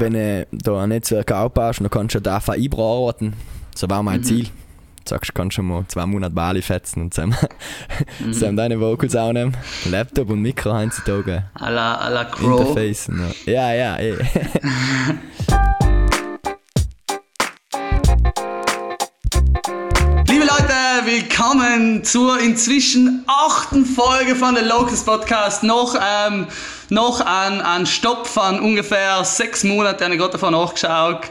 wenn du da ein Netzwerk aufbaust, dann kannst du da einfach einbearbeiten. So war mein mhm. Ziel. Du sagst, du kannst schon mal zwei Monate Bali fetzen und zusammen, mhm. zusammen deine Vocals aufnehmen. Laptop und Mikro heutzutage. A la, a la Crow. Interface. Ja, ja, eh. willkommen zur inzwischen achten Folge von der Locals Podcast. Noch, ähm, noch ein, ein Stopp von ungefähr sechs Monaten, habe ich gerade davon nachgeschaut.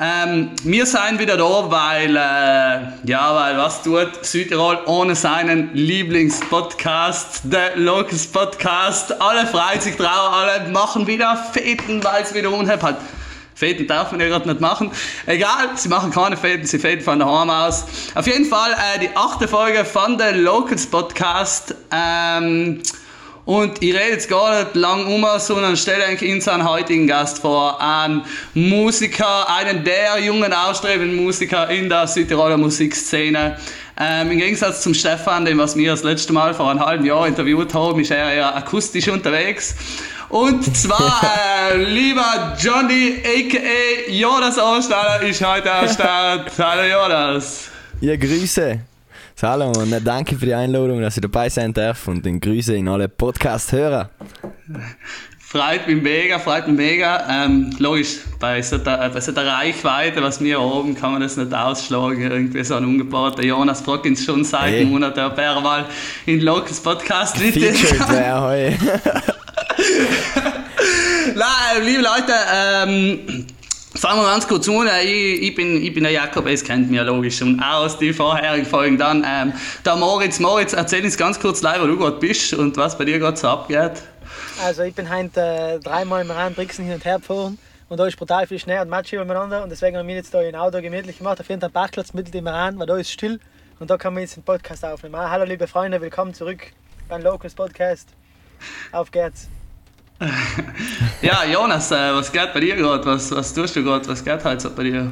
Ähm, wir sind wieder da, weil, äh, ja, weil was tut Südtirol ohne seinen Lieblingspodcast, der Locals Podcast. Alle freuen sich drauf, alle machen wieder Feten, weil es wieder unheimlich hat. Fäden darf man ja gerade nicht machen. Egal, sie machen keine Fäden, sie fäden von daheim aus. Auf jeden Fall äh, die achte Folge von der Locals Podcast. Ähm, und ich rede jetzt gar nicht lang um, sondern stelle eigentlich unseren heutigen Gast vor. Einen Musiker, einen der jungen, ausstrebenden Musiker in der Südtiroler Musikszene. Ähm, Im Gegensatz zum Stefan, den was wir das letzte Mal vor einem halben Jahr interviewt haben, ist er ja akustisch unterwegs. Und zwar, äh, lieber Johnny, a.k.a. Jonas Ausstaller, ist heute am Start. Hallo Jonas. Ja, Grüße. Hallo und äh, danke für die Einladung, dass ich dabei sein darf und den Grüße in alle Podcast-Hörer. Freut mich mega, freut mich mega. Ähm, logisch, bei so, der, bei so der Reichweite, was wir haben, kann man das nicht ausschlagen. Irgendwie so ein ungebauten Jonas uns schon seit hey. Monaten, ob er mal in Locals Podcast Featured wäre heute. Nein, liebe Leute, ähm, fangen wir ganz kurz an. Ich, ich, bin, ich bin der Jakob, es kennt mich ja logisch schon aus die vorherigen Folgen. Dann ähm, der Moritz. Moritz, erzähl uns ganz kurz live, wo du gerade bist und was bei dir gerade so abgeht. Also ich bin heute äh, dreimal im Rhein Brixen hin und her gefahren und da ist brutal viel Schnee und Matsch übereinander und deswegen haben wir jetzt da im Auto gemütlich gemacht auf jeden Parkplatz mitten im Rhein, weil da ist still und da kann man jetzt den Podcast aufnehmen. Ah, hallo liebe Freunde, willkommen zurück beim Locals Podcast. Auf geht's. Ja, Jonas, äh, was geht bei dir gerade? Was, was tust du gerade? Was geht heute so bei dir?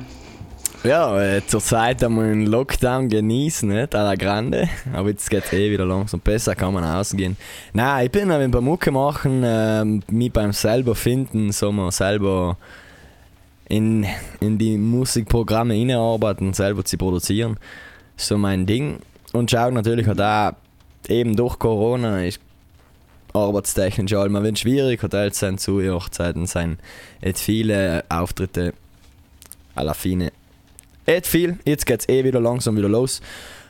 Ja, äh, zurzeit haben wir einen Lockdown genießen, nicht? A la Grande. Aber jetzt geht es eh wieder langsam besser, kann man ausgehen. Nein, ich bin ein paar Mucke machen, äh, mich beim selber finden, so mal selber in, in die Musikprogramme hineinarbeiten, selber zu produzieren. So mein Ding. Und schau natürlich auch da, eben durch Corona ist arbeitstechnisch allem wenn schwierig, Hotels sind zu, Hochzeiten sind jetzt viele Auftritte à la fine. Et viel, jetzt geht es eh wieder langsam wieder los.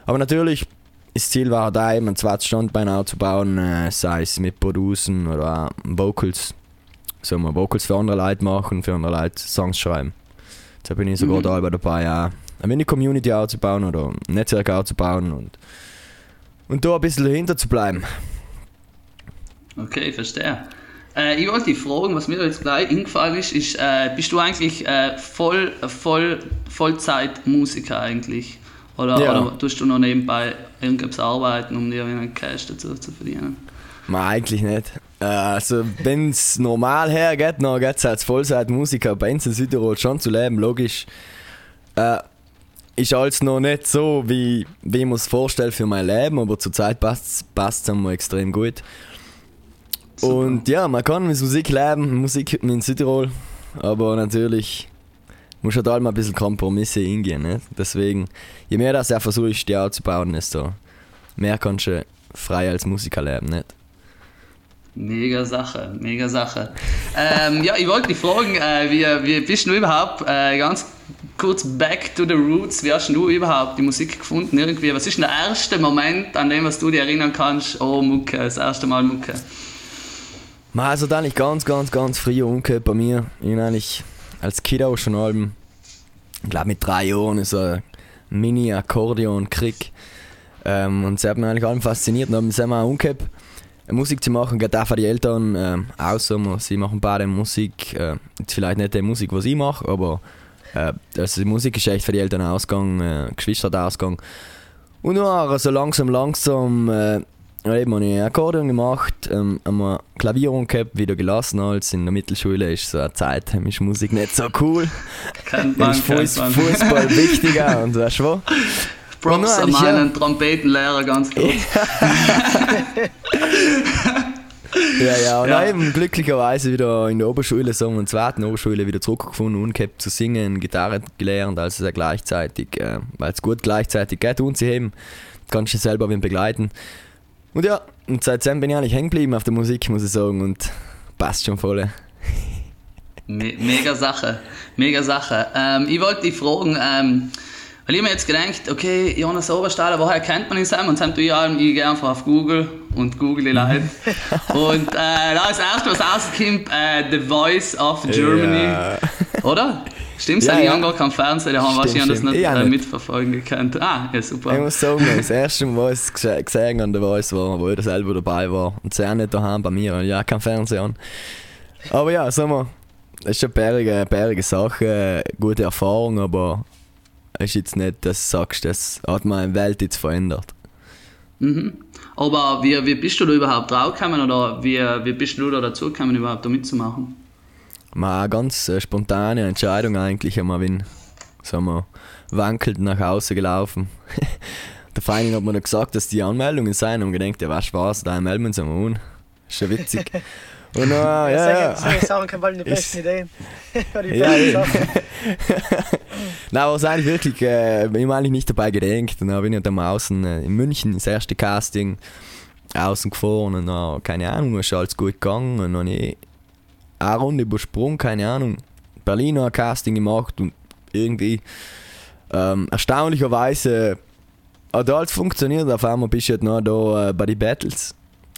Aber natürlich, das Ziel war da eben ein zweites Standbein aufzubauen, äh, sei es mit Producen oder Vocals. So mal Vocals für andere Leute machen, für andere Leute Songs schreiben. Da bin ich sogar mhm. da dabei, ja, eine Mini-Community aufzubauen oder ein Netzwerk aufzubauen und, und da ein bisschen dahinter zu bleiben. Okay, verstehe. Äh, ich wollte dich fragen, was mir jetzt gleich eingefallen ist, ist äh, bist du eigentlich äh, voll, voll, Vollzeitmusiker eigentlich? Oder, ja. oder tust du noch nebenbei irgendwas arbeiten, um dir einen Cash dazu zu verdienen? Nein, eigentlich nicht. Äh, also, wenn es normal hergeht, dann geht es als Vollzeitmusiker bei uns in Südtirol schon zu leben, logisch. Äh, ist alles noch nicht so, wie, wie ich mir es vorstelle für mein Leben, aber zurzeit passt es extrem gut. Super. Und ja, man kann mit Musik leben, Musik in Südtirol, aber natürlich muss halt mal ein bisschen Kompromisse hingehen. Ne? Deswegen, je mehr das er versucht, die aufzubauen, desto mehr kannst du frei als Musiker leben. Nicht? Mega Sache, mega Sache. ähm, ja, ich wollte dich fragen, äh, wie, wie bist du überhaupt, äh, ganz kurz back to the roots, wie hast du überhaupt die Musik gefunden? Irgendwie? Was ist der erste Moment, an dem was du dich erinnern kannst, oh Mucke, das erste Mal Mucke? Also dann ich ganz, ganz, ganz früh umgekehrt bei mir. Ich bin eigentlich als Kind auch schon Alben, ich glaube mit drei Jahren, so ein Mini-Akkordeon-Krieg. Ähm, und sie hat mich eigentlich allem fasziniert und haben mich auch umgekehrt. Musik zu machen, geht auch für die Eltern ähm, aus. Sie machen beide Musik, äh, vielleicht nicht die Musik, die ich mache, aber äh, also die Musik ist echt für die Eltern ausgegangen, äh, Geschwister ausgegangen. Und dann so langsam, langsam äh, ja, eben habe ich Akkordeon gemacht, ähm, einmal Klavierung gehabt, wieder gelassen als in der Mittelschule ist so eine Zeit, ist Musik nicht so cool. Kennt man, ist Fuß, Fußball wichtiger und weißt du was? Props an meinen ja. Trompetenlehrer ganz kurz. Ja, ja, und Ja. eben glücklicherweise wieder in der Oberschule, so in der zweiten Oberschule wieder zurückgefunden und gehabt zu singen, Gitarre gelernt, also sehr gleichzeitig, äh, weil es gut gleichzeitig geht und sie eben, kannst du selber wen begleiten. Und ja, und seitdem bin ich eigentlich hängen geblieben auf der Musik, muss ich sagen, und passt schon voll. Me mega Sache, mega Sache. Ähm, ich wollte dich fragen, ähm, weil ich mir jetzt gedacht, okay, Jonas Oberstahler, woher kennt man ihn zusammen? Und tue ich allem, ich gehe einfach auf Google und google die Leute. und äh, da ist erst was rausgekommen, äh, The Voice of Germany, Ja. oder? Stimmt's? Ja, ich ja. habe gar keinen Fernseher, da haben Stimmt, wahrscheinlich das stimmt. nicht, Ich auch äh, nicht. mitverfolgen gekannt. Ah, ja, super. Ich muss sagen, das erste Mal, was ich gese- gesehen an der Voice war, wo ich selber dabei war. Und sehr nicht daheim bei mir, und ja, kein Fernseher an. Aber ja, sag mal, das ist eine bärige, bärige Sache, gute Erfahrung, aber es ist jetzt nicht, dass du sagst, das hat meine Welt jetzt verändert. Mhm. Aber wie, wie bist du da überhaupt draufgekommen oder wie, wie bist du da dazu gekommen, überhaupt da mitzumachen? Mal eine ganz äh, spontane Entscheidung eigentlich, einmal bin, sagen wir, wankelt nach Hause gelaufen. Der Verein hat mir dann gesagt, dass die Anmeldungen seien und gedacht, ja, was Spaß, da melden wir uns einmal an. Ist schon witzig. Und dann, ja, ja, ja. Solche Sachen kann bald die besten Ideen. Die Ja, ja. Nein, aber es eigentlich wirklich, äh, ich habe eigentlich nicht dabei gedenkt. Und dann bin ich dann mal außen äh, in München, das erste Casting, außen gefahren und dann, keine Ahnung, ist alles gut gegangen. Und dann habe ich eine Runde übersprungen, keine Ahnung. Berlin noch ein Casting gemacht und irgendwie ähm, erstaunlicherweise hat alles funktioniert. Auf einmal bist du halt noch da äh, bei den Battles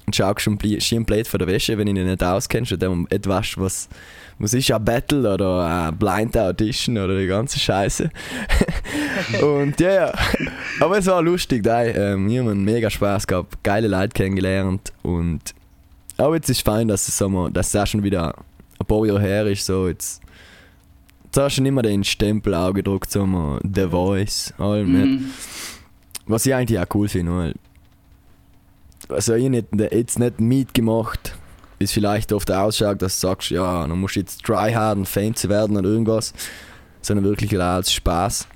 und schaust schon blöd von der Wäsche, wenn du dich nicht auskennst und dann etwas, was, was ist ein Battle oder ein Blind Audition oder die ganze Scheiße. und ja, ja. Aber es war lustig, da. Ähm, wir haben mega Spaß gehabt, geile Leute kennengelernt und aber jetzt ist fein, es, wir, dass es auch schon wieder ein paar Jahre her ist, so jetzt Jetzt hast du schon immer den Stempel auch gedruckt, sagen wir, The Voice, allem. Mhm. Was ich eigentlich auch cool finde, weil. Also, ich nicht, jetzt nicht mitgemacht, wie es vielleicht oft ausschaut, dass du sagst, ja, dann musst du jetzt tryhard und zu werden oder irgendwas, sondern wirklich als Spaß.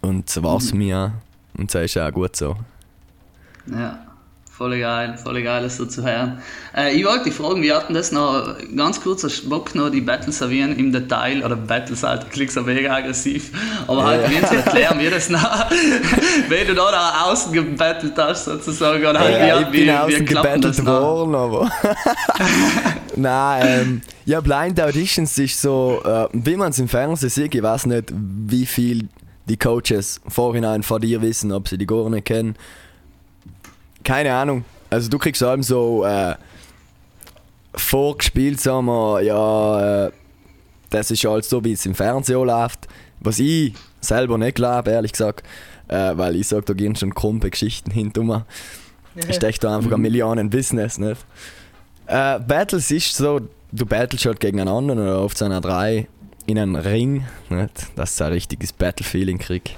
Und so war es für mich auch. Und das ist auch gut so. Ja, voll geil, voll geil, das so zu hören. Äh, ich wollte dich fragen, wir hatten das noch ganz kurz Bock noch die Battles servieren im Detail, oder Battles halt, klingt so mega aggressiv, aber halt, Ja. wir zu erklären, wie das noch, wenn du da nach außen gebettelt hast, sozusagen, oder halt, Ja, wie, ich bin wie, außen klappt das gebettelt worden, aber. Nein, ähm, ja, Blind Auditions ist so, äh, wie man es im Fernsehen sieht, ich weiß nicht, wie viel die Coaches vorhinein vor dir wissen, ob sie die gar nicht kennen. Keine Ahnung. Also du kriegst allem so äh, vorgespielt, sagen wir, ja, äh, das ist alles so, wie es im Fernsehen läuft. Was ich selber nicht glaube, ehrlich gesagt. Äh, weil ich sage, da gehen schon krumpe Geschichten hinter mir. steckt da einfach ein Millionen-Business, nicht? Äh, Battles ist so, du battlest halt gegen einen anderen oder auf einer drei in einem Ring, nicht? dass du ein richtiges Battle-Feeling kriegst.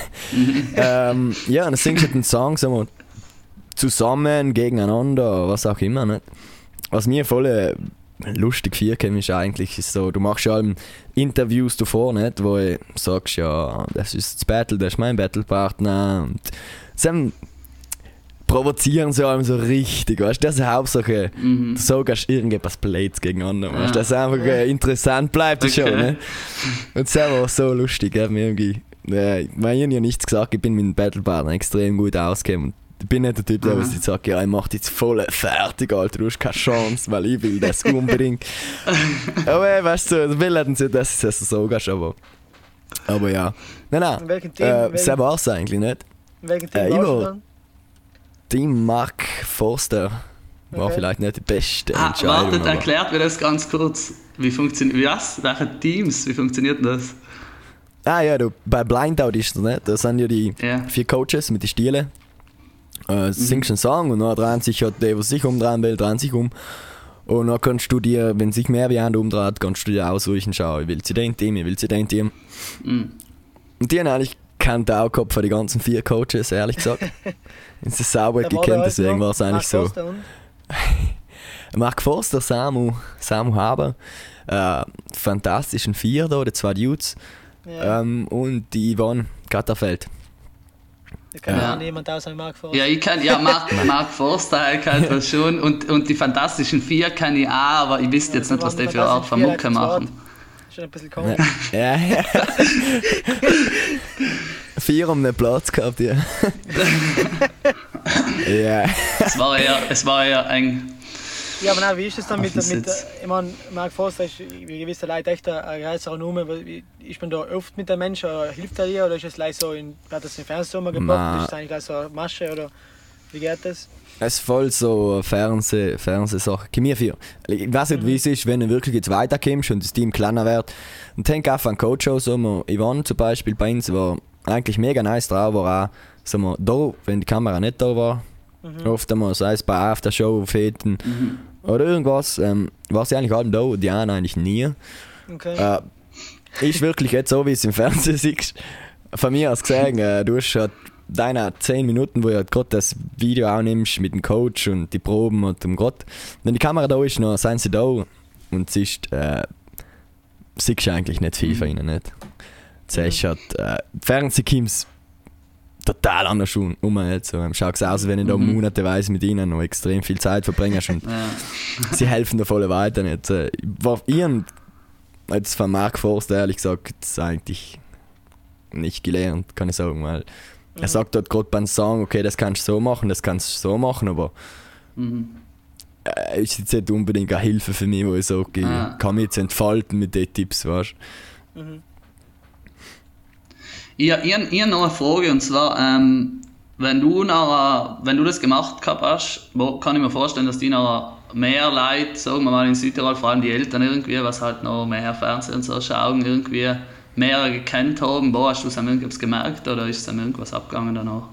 ähm, ja, und dann singst du halt einen Song, sagen wir, zusammen, gegeneinander, was auch immer, nicht? Was mir voll äh, lustig vorkommt, ist eigentlich ist so, du machst ja allem Interviews davor, nicht? Wo du sagst, ja, das ist das Battle, das ist mein Battlepartner und dann provozieren sie allem so richtig, weißt du? Das ist die Hauptsache. Mhm. Du irgendetwas Blades gegen andere, weißt du? Dass einfach äh, interessant bleibt, ist schon, Okay. ne? Und das war so lustig, hat mir irgendwie. Äh, ich habe ja nichts gesagt, ich bin mit dem Battlepartner extrem gut ausgekommen. Ich bin nicht der Typ, der jetzt sagt, ja, ich mach dich jetzt voll fertig, Alter, du hast keine Chance, weil ich will das unbedingt. aber äh, weißt du, will nicht, dass du das so gehst, aber. Aber ja. Nein, nein. In welchem Team? Äh, in das welchem, war es eigentlich nicht. in welchem Team äh, warst du immer- dann? Team Mark Forster war Okay. vielleicht nicht die beste Ah, Entscheidung. wartet, aber- erklärt mir das ganz kurz. Wie funktioniert, was? Welche Teams? Wie funktioniert das? Ah ja, du, bei Blind Auditions, ne? da sind ja die Ja. vier Coaches mit den Stielen. Äh, singst einen Song und dann drehen sich halt der, was sich umdrehen will, drehen sich um. Und dann kannst du dir, wenn sich mehr wie einer umdreht, kannst du dir aussuchen, schau, ich will sie den Team, ich will sie den Team. Mhm. Und die haben eigentlich keinen Taukopf von die ganzen vier Coaches, ehrlich gesagt. Es ist sauber gekannt, deswegen war es eigentlich Mark so. Mark Forster, Samu, Samu Haber, äh, fantastischen Vier da, die zwei Dudes. Ja. Ähm, und die Yvonne Gatterfeld. Kann Ja. ja niemand außer Mark Forster. Ja, ich kann, ja, Mark, Mark Forster, kann das schon. Und, und die Fantastischen Vier kann ich auch, aber ich wüsste jetzt nicht, was die für eine Art von Mucke machen. Schon ein bisschen komisch. Ja, ja. Vier um den Platz gehabt, ja. ja. Es war eher, es war eher ein. Ja, aber nein, wie ist es dann mit, dem mit Sitz. ich meine, Mark Forster ist wie gewisse Leute echt ein größerer wie- Ist man da oft mit den Menschen oder hilft er dir oder ist es gleich so, in, wird das im Fernsehen mal gebracht? Ma. Ist es eigentlich gleich so eine Masche oder wie geht das? Es ist voll so Fernseh Fernsehsache. Mir vier. Ich weiß nicht, wie es ist, wenn du wirklich jetzt weiterkommst und das Team kleiner wird. Und denk auch an Coach aus, so wir, Ivan zum Beispiel bei uns war eigentlich mega nice drauf, war auch, so wir, da, wenn die Kamera nicht da war, oft einmal, sei es bei Aftershow, Feten oder irgendwas, ähm, war sie eigentlich allem da, Diana eigentlich nie. Okay. Äh, ist wirklich jetzt so, wie es im Fernsehen siehst. Von mir aus gesehen, äh, du hast halt deine 10 Minuten, wo du halt gerade das Video auch nimmst mit dem Coach und die Proben und dem Gott. Wenn die Kamera da ist, dann sind sie da und siehst, äh, siehst du eigentlich nicht viel von ihnen. Nicht. Du siehst halt, äh, Fernsehteams total anders um. um jetzt. So, ähm, schaut aus, wenn ich da monateweise mit ihnen noch extrem viel Zeit verbringst und Ja. sie helfen da voll weiter nicht. Äh, War ihren, jetzt von Mark Forster ehrlich gesagt, jetzt eigentlich nicht gelernt, kann ich sagen, weil er sagt dort gerade beim Song, okay, das kannst du so machen, das kannst du so machen, aber Mhm. äh, ist jetzt nicht unbedingt eine Hilfe für mich, wo ich sage, ich Ah. kann mich jetzt entfalten mit den Tipps, weißt Ich, ich, ich habe noch eine Frage und zwar, ähm, wenn du nachher, wenn du das gemacht gehabt hast, wo, kann ich mir vorstellen, dass die nachher mehr Leute, sagen wir mal in Südtirol, vor allem die Eltern irgendwie, was halt noch mehr Fernsehen und so schauen, irgendwie mehr gekannt haben. Wo hast du es irgendwas gemerkt oder ist es am irgendwas abgegangen danach?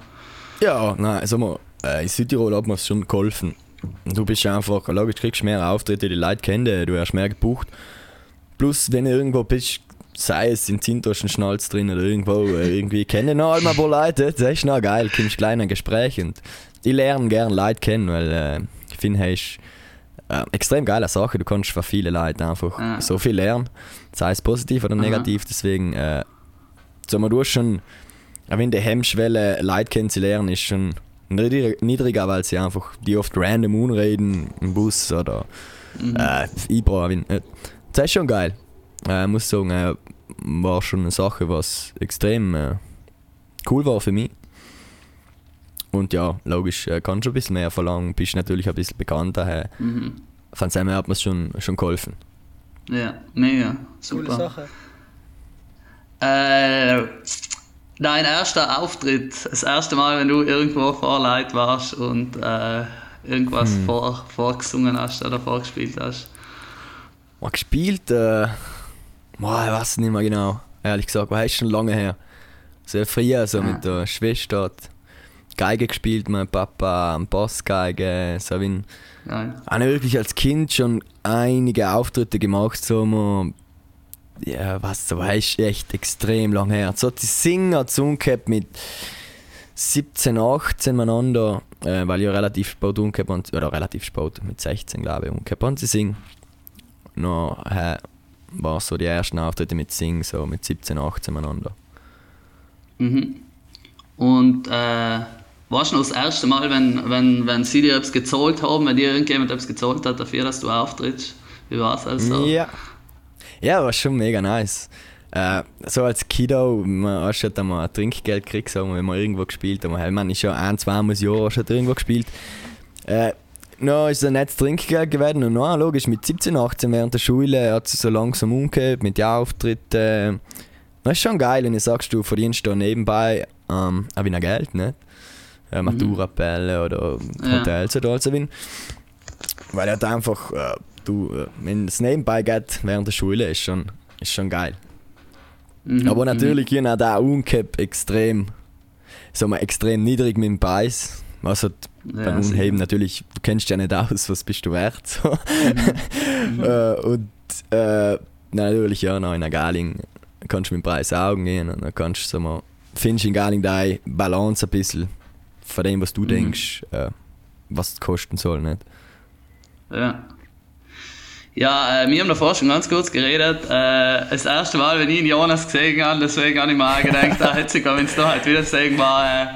Ja, nein, sag mal, äh, in Südtirol hat mir es schon geholfen. Du bist einfach, logisch, kriegst mehr Auftritte, die Leute kennen du hast mehr gebucht. Plus, wenn du irgendwo bist, sei es in Zintoschen Schnalz drin oder irgendwo, äh, irgendwie kennen noch einmal ein paar Leute, das ist noch geil, kommst gleich in ein Gespräch und ich lerne gerne Leute kennen, weil äh, ich finde, hey, ist äh, extrem geile Sache, du kannst von vielen Leuten einfach Ja. so viel lernen, sei es positiv oder Aha. negativ, deswegen, äh, sag mal, du hast schon auch wenn die Hemmschwelle, Leute kennenzulernen, ist schon niedrig- niedriger, weil sie einfach die oft random unreden im Bus oder äh, Ibra. wenn- äh, Das ist schon geil. Äh, muss sagen, äh, war schon eine Sache, was extrem äh, cool war für mich. Und ja, logisch, äh, kannst schon ein bisschen mehr verlangen, bist natürlich ein bisschen bekannter. Äh, Mhm. von seinem hat mir schon, schon geholfen. Ja, mega, Coole super. Sache. Äh, dein erster Auftritt, das erste Mal, wenn du irgendwo vor Leuten warst und äh, irgendwas vor, vorgesungen hast oder vorgespielt hast. Mal gespielt, äh, boah, ich weiß nicht mehr genau. Ehrlich gesagt, war schon lange her. Sehr früher, so mit der Schwester. hat Geige gespielt, mein Papa, Bassgeige, so wie Geil. habe wirklich als Kind schon einige Auftritte gemacht, so mal, ja, was, so ist echt extrem lang her. So die Singer zu gehabt mit 17, 18 miteinander, äh, weil ich ja relativ spät umgehabt oder relativ spät, mit 16 glaube ich, umgehabt habe zu singen. Noch äh, war so die ersten Auftritte mit Sing, so mit 17, 18 miteinander. Mhm. Und äh, weißt du noch das erste Mal, wenn, wenn, wenn sie dir etwas gezahlt haben, wenn dir irgendjemand etwas gezahlt hat dafür, dass du auftrittst? Wie war es also? Ja. Ja, war schon mega nice. Äh, so als Kiddo, man hast schon mal ein Trinkgeld gekriegt, so, wenn man irgendwo gespielt hat. Man man ist schon ein, zwei Mal Jahr schon irgendwo gespielt. Äh, noch ist ein nettes Trinkgeld geworden und noch logisch mit 17, 18 während der Schule hat es so langsam umgekehrt mit den Auftritten. Das ist schon geil, wenn du sagst, du verdienst da nebenbei ähm, auch wieder Geld, nicht? Äh, Maturabälle oder Ja. Hotels oder also wie. Weil halt einfach, äh, du, äh, wenn es nebenbei geht während der Schule, ist schon, ist schon geil. Mhm, Aber mhm. natürlich mhm. auch der Uncap extrem, sagen wir, extrem niedrig mit dem Preis. Hat Ja, beim. Unheben natürlich, du kennst ja nicht aus, was bist du wert. So. Mhm. äh, und äh, natürlich ja, noch in der Galing kannst du mit dem Preis Augen gehen und dann kannst du, sag mal, findest in Galing deine Balance ein bisschen von dem, was du Mhm. denkst, äh, was es kosten soll. Nicht? Ja. Ja, äh, wir haben davor schon ganz kurz geredet. Äh, das erste Mal, wenn ich ihn Jonas gesehen habe, deswegen habe ich mir auch gedacht, da hätte sogar, wenn es da halt wieder sehen war, äh,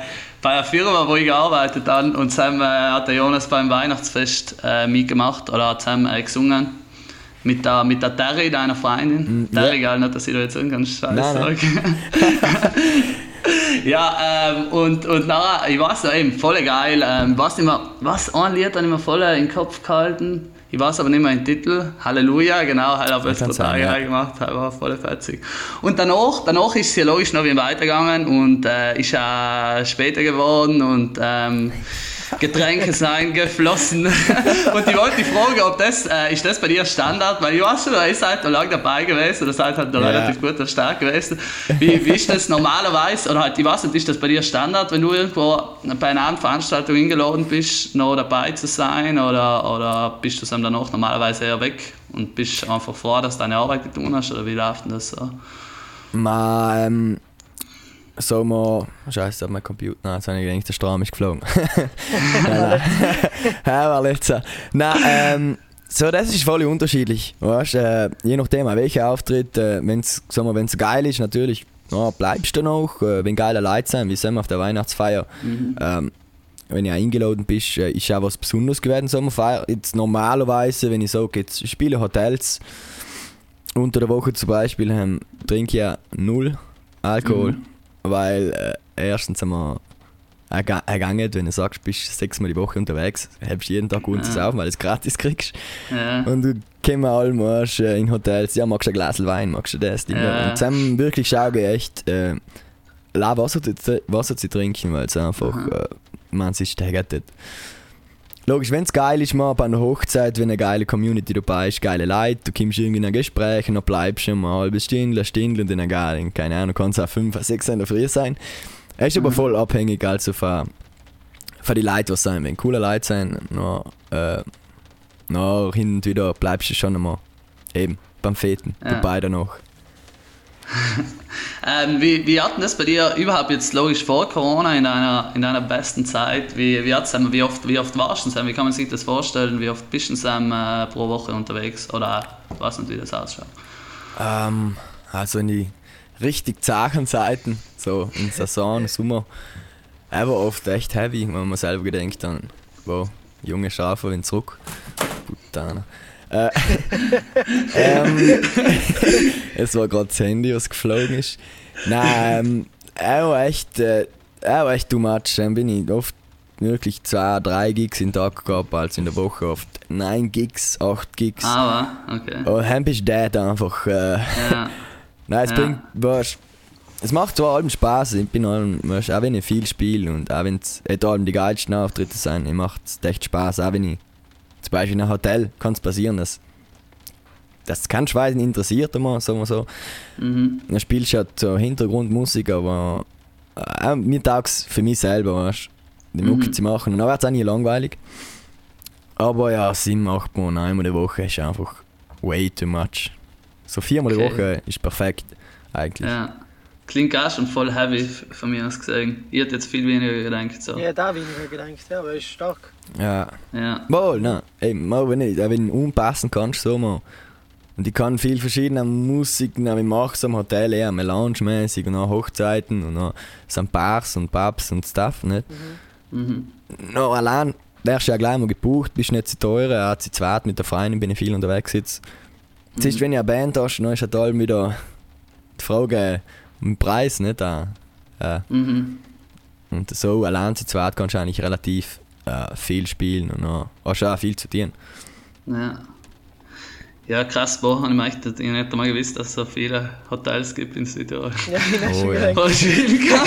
bei einer Firma, wo ich gearbeitet habe und zusammen äh, hat der Jonas beim Weihnachtsfest äh, mitgemacht oder hat zusammen äh, gesungen. Mit der, mit der Terry, deiner Freundin. Mm, Terry, ja. geil, nicht, dass ich da jetzt irgendeinen Scheiß sage. ja, ähm, und, und nachher, ich weiß noch eben, voll geil. Ähm, weiß nicht mehr, was, ein Lied habe ich mir voll in den Kopf gehalten. Ich weiß aber nicht mehr den Titel. Halleluja, genau, halt habe ich kann total sein, ja. gemacht, war voll fetzig. Und danach, danach ist es ja logisch noch wie weitergegangen und äh, ist auch später geworden und ähm, Getränke sind geflossen. und ich wollte dich fragen, ob das, äh, ist das bei dir Standard? Weil ich weiß schon, ihr seid noch lange dabei gewesen, oder seid halt noch Ja. relativ gut und stark gewesen. Wie, wie ist das normalerweise, oder halt, ich weiß nicht, ist das bei dir Standard, wenn du irgendwo bei einer anderen Veranstaltung eingeladen bist, noch dabei zu sein, oder, oder bist du dann danach normalerweise eher weg und bist einfach froh, dass du deine Arbeit getan hast, oder wie läuft denn das so? Ma, ähm, so mal. Scheiße, mein Computer. Nein, jetzt habe ich gedacht, der Strom ist geflogen. nein, nein. Nein, ähm, so, das ist voll unterschiedlich. Weißt, äh, je nachdem, an welcher Auftritt, äh, wenn es geil ist, natürlich, ja, bleibst du noch. Äh, wenn geile Leute sind, wie sind wir auf der Weihnachtsfeier. Ähm, wenn ich eingeladen bist, äh, ist auch was Besonderes gewesen, Sommerfeier. Jetzt normalerweise, wenn ich sage, jetzt spiele Hotels, unter der Woche zum Beispiel, ähm, trinke ich ja null Alkohol, weil äh, erstens einmal ergangen, wenn du sagst, bist sechsmal die Woche unterwegs, hast jeden Tag uns zu Ja. saufen, weil du es gratis kriegst. Ja. Und du kommst erst, äh, in Hotels, ja, magst du ein Glas Wein, magst du das, Ding. Ja. Und zusammen wirklich schaue ich echt, äh, Wasser, zu- Wasser zu trinken, weil es einfach, Mhm. äh, man sich steigert. Logisch, wenn es geil ist, mal bei einer Hochzeit, wenn eine geile Community dabei ist, geile Leute, du kommst irgendwie in ein Gespräch und dann bleibst du mal eine halbe Stunde, eine Stunde und dann geil, keine Ahnung, kann es auch fünf, sechs in der Früh sein. Es ist aber Mhm. voll abhängig, also von, von den Leuten, was sein. Wenn coole Leute sein, noch, äh, noch hin und wieder bleibst du schon einmal eben beim Feten Ja. dabei dann noch. Ähm, wie, wie hat denn das bei dir überhaupt jetzt logisch vor Corona in deiner, in deiner besten Zeit? Wie, wie, hat's, wie, oft, wie oft warst du denn? Wie kann man sich das vorstellen? Wie oft bist du denn äh, pro Woche unterwegs? Oder ich weiß nicht, wie das ausschaut. Ähm, also in die richtig zachen Zeiten, so in Saison, Sommer, aber oft echt heavy, wenn man selber gedenkt an, wo junge Schafe wenn zurück. Putana. Äh, ähm, es war gerade das Handy, was geflogen ist. Nein, ähm, auch echt, äh, auch echt too much. Dann bin ich oft wirklich zwei, drei Gigs im Tag gehabt, als in der Woche oft neun Gigs, acht Gigs. Aber, okay. Oh, dann bist du dead einfach. Äh, Ja. Nein, es Ja. bringt, weißt, es macht zwar allem Spaß, ich bin allem, weißt, auch wenn ich viel spiele und auch wenn es allem die geilsten Auftritte sind, macht es echt Spaß, auch wenn ich zum Beispiel in einem Hotel kann es passieren, dass das kein Schwein interessiert immer, sagen wir so. Mhm. Dann spielst du halt so Hintergrundmusik, aber äh, mir taugt für mich selber, weißt, die Mucke Mhm. zu machen. Und dann wird es auch nie langweilig. Aber ja, sieben, acht Mal, einmal die Woche ist einfach way too much. So viermal die Okay. Woche ist perfekt, eigentlich. ja. Klingt auch schon voll heavy von mir aus gesehen. Ich hätte jetzt viel weniger gedacht. So. Ja, da weniger gedacht, ja, aber ist stark. Ja. Ja. Wohl, nein. Ey, mal, wenn ich, wenn du unpassen kannst, so mal. Und ich kann viel verschiedene Musiken, aber ich mache so im Hotel eher melange-mäßig und auch Hochzeiten und auch sind Bars und Pubs und Stuff, nicht? Mhm. No, allein wärst du ja gleich mal gebucht, bist nicht zu teuer, auch zu zweit mit der Freundin bin ich viel unterwegs jetzt. Jetzt ist, wenn ich eine Band hast, dann ist halt allem wieder die Frage um den Preis, nicht? Äh, äh, Mhm. und so allein zu zweit kannst du eigentlich relativ äh, viel spielen und dann hast du auch viel zu tun. Ja. Ja, krass, boah, ich möchte ich nicht einmal gewusst, dass es so viele Hotels gibt in Südtirol. Ja, ich habe schon Oh, ja. schwierig. Ja.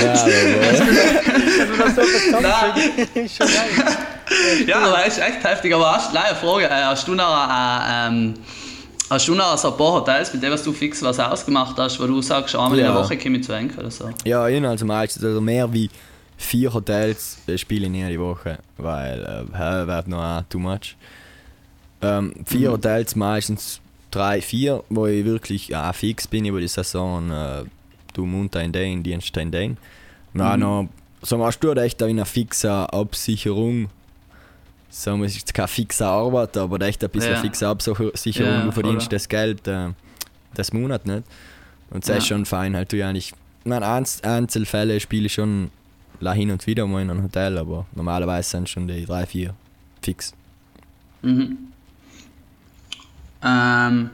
Ja, aber ist echt heftig. Aber hast, leider Frage, äh, hast du noch, äh, ähm, hast du noch so ein paar Hotels, mit denen du fix was ausgemacht hast, wo du sagst, einmal in Ja. der Woche komme ich zu Enkel oder so? ja, ich also meistens also mehr wie vier Hotels äh, spiele ich nie die Woche, weil äh, wird noch auch too much. Ähm, vier Mhm. Hotels, meistens drei, vier, wo ich wirklich auch fix bin über die Saison. Äh, du munter in den, Dienst in den. Na, Mhm. noch, so machst du echt da in einer fixen Absicherung. So, es ist keine fixe Arbeit, aber echt ein bisschen Ja. fixe Absicherung. Ja, du verdienst voll. das Geld äh, das Monat nicht. Und das Ja. ist schon fein. Halt, du ja nicht. Einz Einzelfälle spiele ich schon hin und wieder mal in ein Hotel, aber normalerweise sind schon die drei, vier fix. Mhm. Ähm,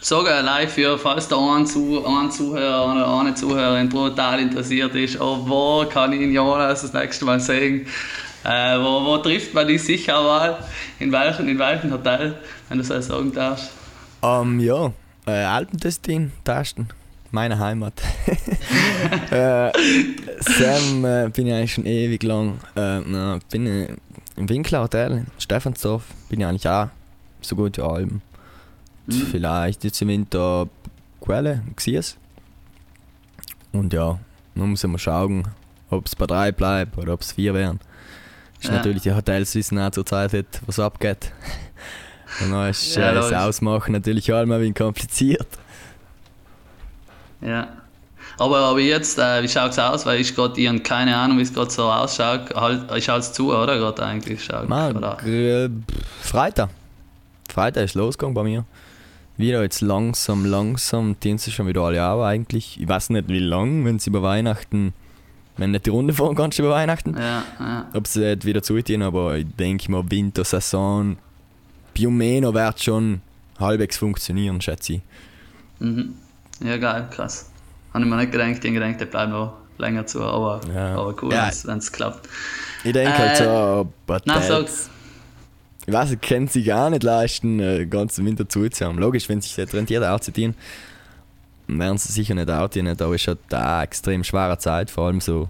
sag live für, falls da ein, Zu ein Zuhörer oder eine Zuhörerin brutal interessiert ist, oh, wo kann ich ihn Jonas das nächste Mal sehen? Äh, wo, wo trifft man dich sicher mal? In welchem, in welchem Hotel, wenn du so sagen darfst? Ähm, ja, äh, Alpentestin, Tasten, meine Heimat. äh, Sam äh, bin ich eigentlich schon ewig lang. Äh, na, bin äh, im Winkler Hotel in Stephansdorf, bin ich eigentlich auch so gut wie Alben. Mhm. Vielleicht jetzt im Winter Quelle, Xies. Und ja, nun muss man schauen, ob es bei drei bleibt oder ob es vier werden. Ist Ja. natürlich die Hotels wissen auch zur Zeit nicht, was abgeht. Und dann ist Ja, äh, das logisch. Ausmachen natürlich auch mal ein kompliziert. Ja. Aber, aber jetzt, äh, wie schaut es aus? Weil ich gerade, ich habe keine Ahnung, wie es gerade so ausschaut. Halt, ist alles zu, oder? Gerade eigentlich. Schaut, äh, Freitag. Freitag ist losgegangen bei mir. Wieder jetzt langsam, langsam, Dienstag schon wieder alle auch eigentlich. Ich weiß nicht wie lang, wenn sie über Weihnachten, wenn nicht die Runde fahren kannst über Weihnachten. Ja, ja. Ob sie nicht wieder zugehen, aber ich denke mal Wintersaison, Biomeno wird schon halbwegs funktionieren, schätze ich. Mhm. Ja, geil, krass. Habe ich mir nicht gedacht, ich habe gedacht, der bleibt noch länger zu, aber, Ja. aber cool, Ja. wenn es klappt. Ich denke halt Äh, so, Na, Hotels- sag's. Ich weiß, ich kann sich gar nicht leisten, äh, den ganzen Winter zuzuhaben. Logisch, wenn sich das rentiert, auszuziehen, werden sie sicher nicht outziehen, aber es ist halt eine extrem schwere Zeit, vor allem so.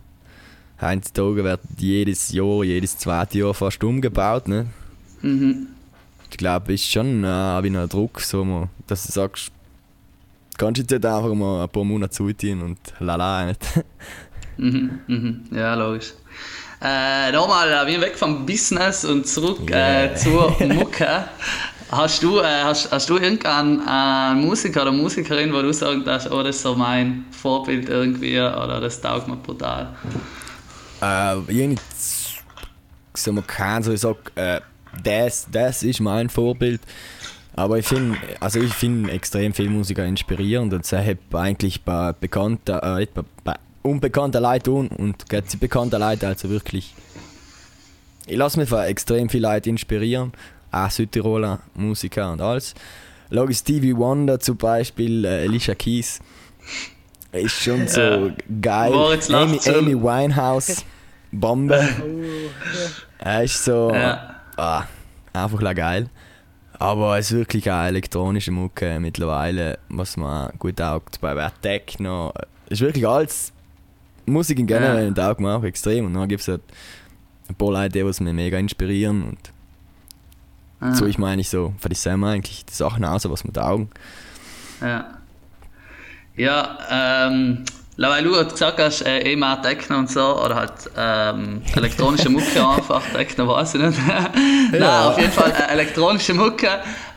Heutzutage wird jedes Jahr, jedes zweite Jahr fast umgebaut. Ne? Mhm. Ich glaube, ist schon äh, wie ein Druck, so, mal, dass du sagst, kannst du jetzt nicht einfach mal ein paar Monate zuziehen und lala nicht. Mhm. Mhm. Ja, logisch. Äh, nochmal, äh, wir weg vom Business und zurück äh, Yeah. zur Mucke. Hast du, äh, hast, hast du irgendeinen äh, Musiker oder Musikerin, wo du sagen darfst, oh, das ist so mein Vorbild irgendwie oder das taugt mir brutal? Äh, irgendwie, so man kann so sagen, äh, das, das ist mein Vorbild. Aber ich finde, also ich finde extrem viele Musiker inspirierend und sie haben eigentlich bei bekannten, äh, bei, unbekannten Leuten tun und geht sie bekannte Leute also wirklich. Ich lasse mich von extrem viele Leute inspirieren, auch Südtiroler Musiker und alles. Logisch Stevie Wonder zum Beispiel, äh, Alicia Keys. Ist schon so Ja. geil. Moritz Amy. Amy Winehouse, Bombe. Er ist so Ja. ah, einfach geil. Aber es ist wirklich eine elektronische Mucke mittlerweile, was man gut taugt. Bei wer Techno. Ist wirklich alles Musik in generell Ja. taugt mir auch extrem. Und dann gibt es halt ein paar Leute, die was mich mega inspirieren. Und Ah, so ich meine ich so, für die Sam eigentlich die Sachen aus, was mir taugen. Ja. Ja, ähm, weil du gerade gesagt hast, äh, eh mehr Techno und so, oder halt ähm, elektronische Mucke einfach, Techno weiß ich nicht. Nein, auf jeden Fall äh, elektronische Mucke.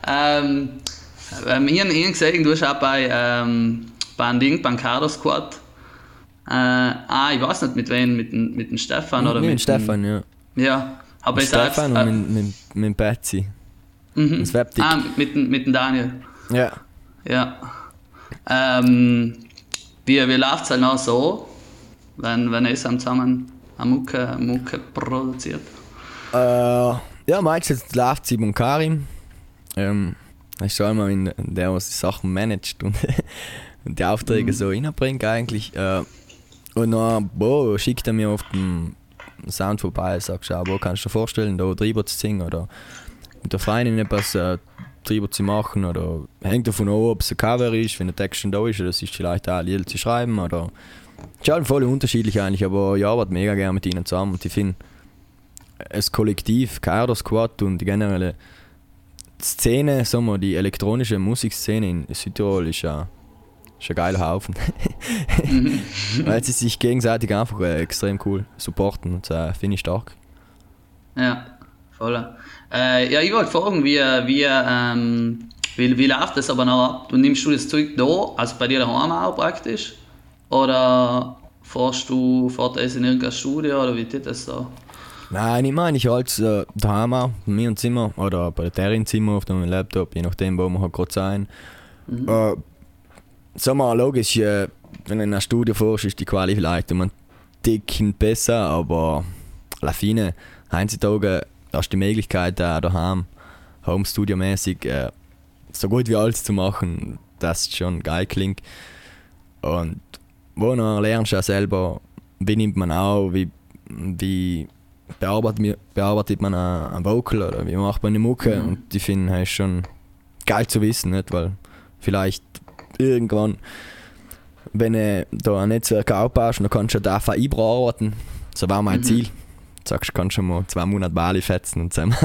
Ähm, ähm, ich habe gesehen, du hast auch bei, ähm, bei einem Ding, beim Cardo Squad, äh, ah, ich weiß nicht mit wem, mit, dem- mit dem Stefan oder mit, mit, dem Stefan, ja. Dem, ja, aber Mit ich Stefan äh, und mit, mit, mit Betsy. mhm. das Webdick. Ah, mit, dem- mit dem Daniel. Ja. Ja. Ähm, wie, wie läuft es halt noch so, wenn, wenn ihr zusammen eine Mucke, Mucke produziert? Äh, ja, meistens läuft sie beim Karim. Ähm, ist schon einmal in, der, was die Sachen managt und, und die Aufträge so reinbringt eigentlich. Äh, und dann boah, schickt er mir auf den Sound vorbei, sagt, schau, wo kannst du dir vorstellen, da drüber zu singen oder mit der Freundin etwas äh, drüber zu machen oder hängt davon ab, ob es ein Cover ist, wenn der Text schon da ist oder es ist vielleicht auch ein Lied zu schreiben oder ist halt voll unterschiedlich eigentlich, aber ich arbeite mega gerne mit ihnen zusammen und ich finde das Kollektiv, Kader Squad und die generelle Szene, sagen wir, die elektronische Musikszene in Südtirol ist ja ist ein geiler Haufen. Weil sie sich gegenseitig einfach äh, extrem cool supporten und äh, finde ich stark. Ja, voll. Äh, ja, ich wollte fragen, wie, wie, ähm, wie, wie läuft das aber noch ab? Du nimmst du das Zeug da, also bei dir daheim auch praktisch? Oder fährst du, fährt das in irgendein Studio oder wie geht das so? Nein, ich meine, ich halte äh, daheim auch, bei mir im Zimmer oder bei der im Zimmer auf dem Laptop, je nachdem, wo wir halt gerade sein. Äh, sagen wir mal, logisch, äh, wenn du in ein Studio fährst, ist die Quali vielleicht um ein Ticken besser, aber Lafine, heutzutage hast die Möglichkeit, auch daheim, Home-Studio-mäßig, äh, so gut wie alles zu machen, das schon geil klingt. Und wo noch lernst du auch selber, wie nimmt man auch, wie, wie bearbeitet, bearbeitet man ein Vocal oder wie macht man eine Mucke. Mhm. Und ich finde, es ist schon geil zu wissen, nicht? weil vielleicht irgendwann, wenn du da ein Netzwerk aufbaust, dann kannst du da einfach einbearbeiten. So war mein mhm. Ziel. Sagst, du kannst schon mal zwei Monate Bali fetzen und zusammen,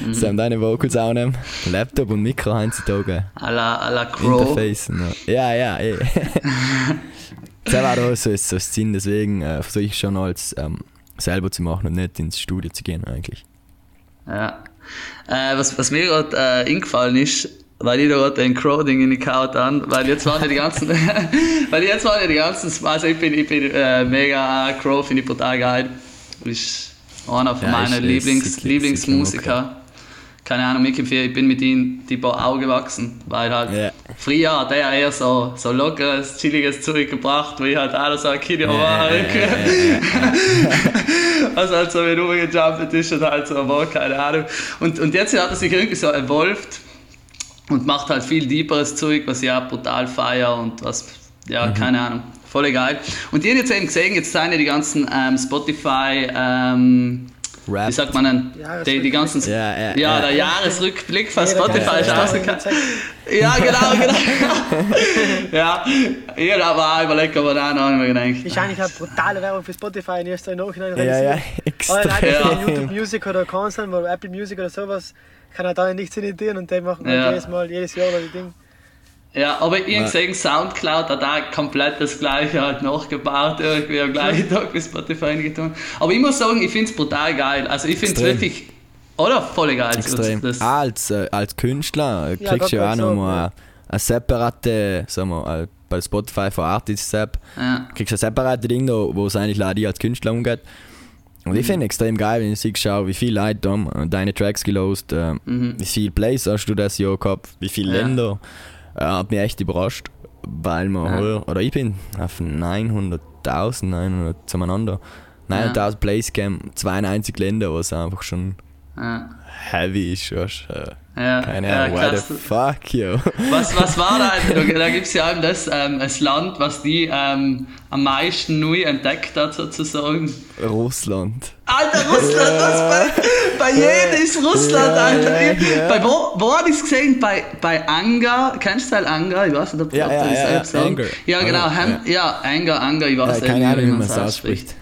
mhm. zusammen deine Vocals aufnehmen. Laptop und Mikro heutzutage. A la, a la Crow. Interface. Ja, ja, eh. das war auch so, so das Sinn, deswegen äh, versuche ich schon als ähm, selber zu machen und nicht ins Studio zu gehen eigentlich. Ja. Äh, was, was mir gerade äh, eingefallen ist, weil ich da gerade den Crow-Ding in die Kaut an, weil jetzt waren ja die ganzen, weil jetzt waren ja die ganzen, also ich bin, ich bin äh, mega Crow, finde ich brutal geil. Ist einer von ja, meinen Lieblings, Lieblingsmusiker keine Ahnung, ich, ich bin mit ihm die paar Augen gewachsen, weil halt yeah. früher hat er eher so, so lockeres, chilliges Zeug gebracht, wie halt alles so ein Kind yeah, war. Also halt so wie rumgejumpt ist und halt so war, keine Ahnung. Und, und jetzt hat er sich irgendwie so evolved und macht halt viel deeperes Zeug, was ich auch brutal feier und was, ja, mhm. keine Ahnung, voll geil. Und ihr jetzt eben gesehen, jetzt sind ja die ganzen ähm, Spotify, ähm, Rap. Wie sagt man denn? Die, die ganzen. Ja, ja, ja, der Jahresrückblick von Spotify ist rausgekommen. Ja, genau, genau. ja, ich habe auch überlegt, aber da noch nicht mehr gedacht. Ist eigentlich eine brutale Werbung für Spotify in erster Nachhinein. Ja, ja, extrem. Aber ja. YouTube Music oder Constant oder Apple Music oder sowas kann er da nichts imitieren und die machen halt ja. jedes Mal, jedes Jahr die Ding. Ja, aber ich habe gesehen, Soundcloud hat auch komplett das gleiche halt nachgebaut, irgendwie am gleichen Tag wie Spotify getan. Aber ich muss sagen, ich finde es brutal geil. Also ich finde es wirklich, oder? Voll geil. Extrem. Das, als, äh, als Künstler ja, kriegst du ja auch nochmal eine separate, sagen wir, äh, bei Spotify für Artists App, ja. kriegst du ein separate Ding, wo es eigentlich leider als Künstler umgeht. Und ich finde es extrem geil, wenn ich sehe, schau, wie viele Leute haben deine Tracks gelost, äh, mhm. wie viele Plays hast du das Jahr gehabt, wie viele ja. Länder. Äh, hat mich echt überrascht, weil man ja. Heuer, oder ich bin auf 900.000, 900 zueinander, 900.000 ja. Plays gegeben, 92 Länder, was einfach schon ja. heavy äh, ja, Keine Ahnung, ja, what the fuck, yo. Was, was war da? Da gibt es ja eben das, ähm, das Land, was die ähm, am meisten neu entdeckt hat, sozusagen. Russland. Alter, Russland, yeah. das bei, bei jedem ist Russland, yeah, Alter. Yeah, bei wo, wo habe ich es gesehen? Bei, bei Anga, kennst du halt Anga? Ich weiß nicht, ob ja, ja, ja, ja, Anger. Ja, genau, Anger, ja. Anger, Anger, ich weiß ja, keine Ahnung, wie man es ausspricht.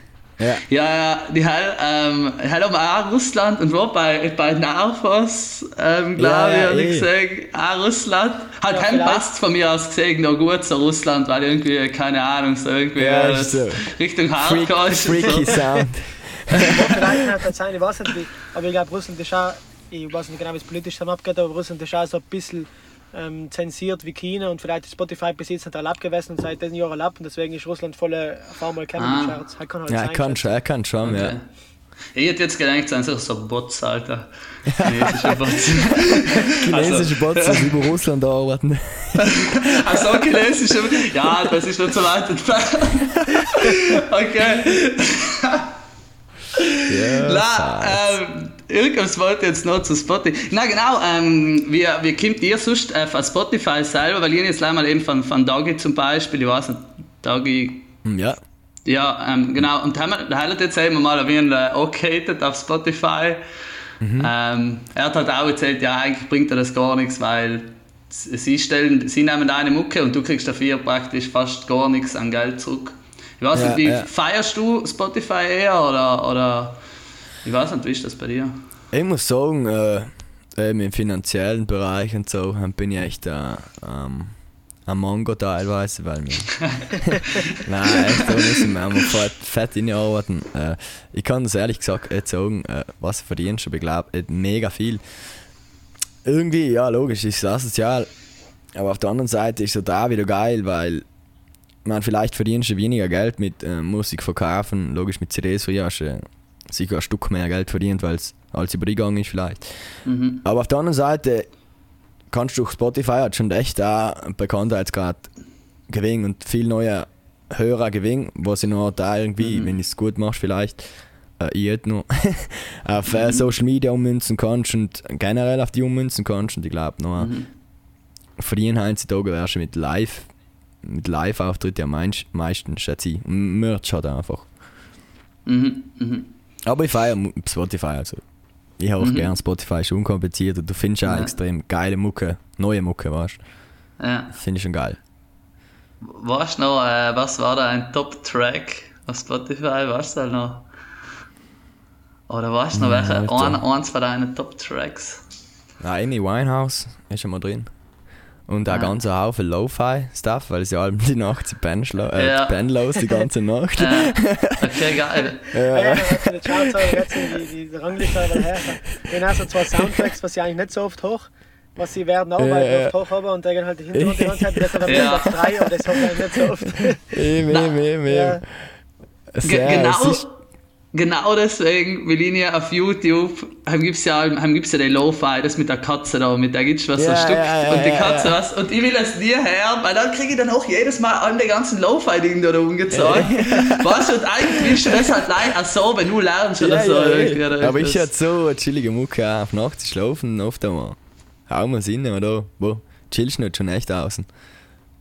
Ja, ja, die Hell, ähm, um auch Russland und wo bei, bei Narvos, ähm, glaube ja, ich, habe ich eh. gesehen, auch Russland. Hat ja, Hell passt von mir aus gesehen noch gut zu Russland, weil irgendwie, keine Ahnung, so irgendwie ja, so. Richtung Hardcore ist. Freaky so. Sound. Vielleicht hat das sein, ich weiß nicht, aber ich glaube, Russland ist auch, ich weiß nicht genau, wie es politisch dann abgeht, aber Russland ist auch so ein bisschen ähm, zensiert wie China und vielleicht ist Spotify bis jetzt nicht erlaubt gewesen und seit diesen Jahren erlaubt und deswegen ist Russland volle Erfahrung mal kennen ah. Charts. Er kann halt ja, er kann schon, er kann schon, okay. ja. Ich hätte jetzt gedacht, es sind so Bots, Alter. Chinesische Bots. chinesische also, Bots, die über Russland arbeiten. Achso, chinesische Ja, das ist schon zu weit entfernt. okay. Ja, La, ähm, irgendwas wollte jetzt noch zu Spotify. Na genau, ähm, wie, wie kommt ihr sonst äh, von Spotify selber? Weil ihr jetzt mal eben von, von Doggy zum Beispiel, ich weiß nicht, Doggy. Hm, ja. Ja, ähm, genau. Und haben wir, hat jetzt eben mal erwähnt, äh, okay auf Spotify. Mhm. Ähm, er hat halt auch erzählt, ja, eigentlich bringt er das gar nichts, weil sie stellen, sie nehmen eine Mucke und du kriegst dafür praktisch fast gar nichts an Geld zurück. Ich weiß ja, nicht, wie ja. feierst du Spotify eher oder, oder ich weiß nicht, wie ist das bei dir? Ich muss sagen, äh, im finanziellen Bereich und so bin ich echt äh, ähm, ein Mongo teilweise, weil wir. Nein, echt, da müssen wir fett, fett reinarbeiten. Äh, ich kann das ehrlich gesagt nicht sagen, äh, was verdienst du, aber ich glaube, mega viel. Irgendwie, ja, logisch, ist es asozial. Aber auf der anderen Seite ist es da wieder geil, weil man vielleicht verdienst du weniger Geld mit äh, Musik verkaufen, logisch mit CDs du sicher ein Stück mehr Geld verdient, weil es als übergegangen ist vielleicht. Mhm. Aber auf der anderen Seite kannst du durch Spotify hat schon echt da Bekanntheitsgrad gewinnen und viele neue höherer Gewinn, was ich noch da irgendwie, Mhm. wenn du es gut machst, vielleicht, äh, ich hätte noch, auf äh, Social Media ummünzen kannst und generell auf die ummünzen kannst. Und ich glaube noch, Mhm. verdienen heutzutage wärst du mit Live, mit Live-Auftritten am meist- meisten, schätze ich. Merch halt einfach. Mhm. Mhm. Aber ich feiere Spotify, also. Ich höre auch Mhm. gern Spotify, ist unkompliziert und du findest auch Ja. extrem geile Mucke, neue Mucke, weißt du. Ja. Finde ich schon geil. Weißt du noch, äh, was war da ein Top-Track auf Spotify? Weißt du noch? Oder weißt du noch, welche, ein, eins von deinen Top-Tracks? Ja, Amy Winehouse ist schon mal drin. Und auch Ah. ganz ein Haufen Lo-Fi-Stuff, weil sie allem die Nacht sie pendeln äh, Ja. pendeln los die ganze Nacht. Äh, okay, geil. Ja, ja, den Charts aber jetzt die, die Rangliste aber her. Dann hast du zwei Soundtracks, was sie eigentlich nicht so oft hoch, was sie werden auch Ja, weil ja. oft hoch haben und dann halt die Hintergrund die ganze Zeit, das hat Ja. ja. Platz 3, aber das hat man nicht so oft. Eben, eben, eben, Ja. es genau, ist- genau deswegen will ich ja auf YouTube, gibt es ja, heim gibt's ja den Lo-Fi, das mit der Katze da, mit der gibt's was so Ja, ein Stück ja, ja, und die Katze ja. was und ich will das nie hören, weil dann kriege ich dann auch jedes Mal an die ganzen Lo-Fi-Dinge da weißt du, und eigentlich willst du das halt leider auch so, wenn du lernst oder Ja, so. ja, irgendwie, ja. oder Aber ich hatte so eine chillige Mucke auch auf Nacht zu schlafen, oft einmal. Hau mal Sinn, oder? Wo? Chillst nicht schon echt außen.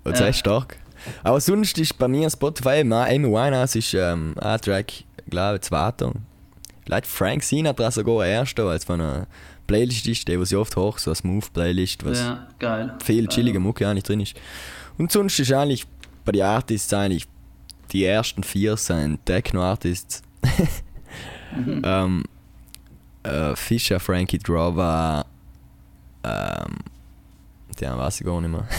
Das ist Ja. echt stark. Aber sonst ist bei mir Spotify auch Amy Winehouse ist ähm, ein Track, glaube ich, zweiter. Vielleicht Frank Sinatra sogar erster, weil es von einer Playlist ist, die, was ich oft hoch, so eine Smooth-Playlist, was Ja, geil. viel chillige Mucke eigentlich drin ist. Und sonst ist eigentlich bei den Artists eigentlich die ersten vier sind Techno-Artists. ähm, äh, Fischer, Frankie Drover, ähm, den weiß ich gar nicht mehr.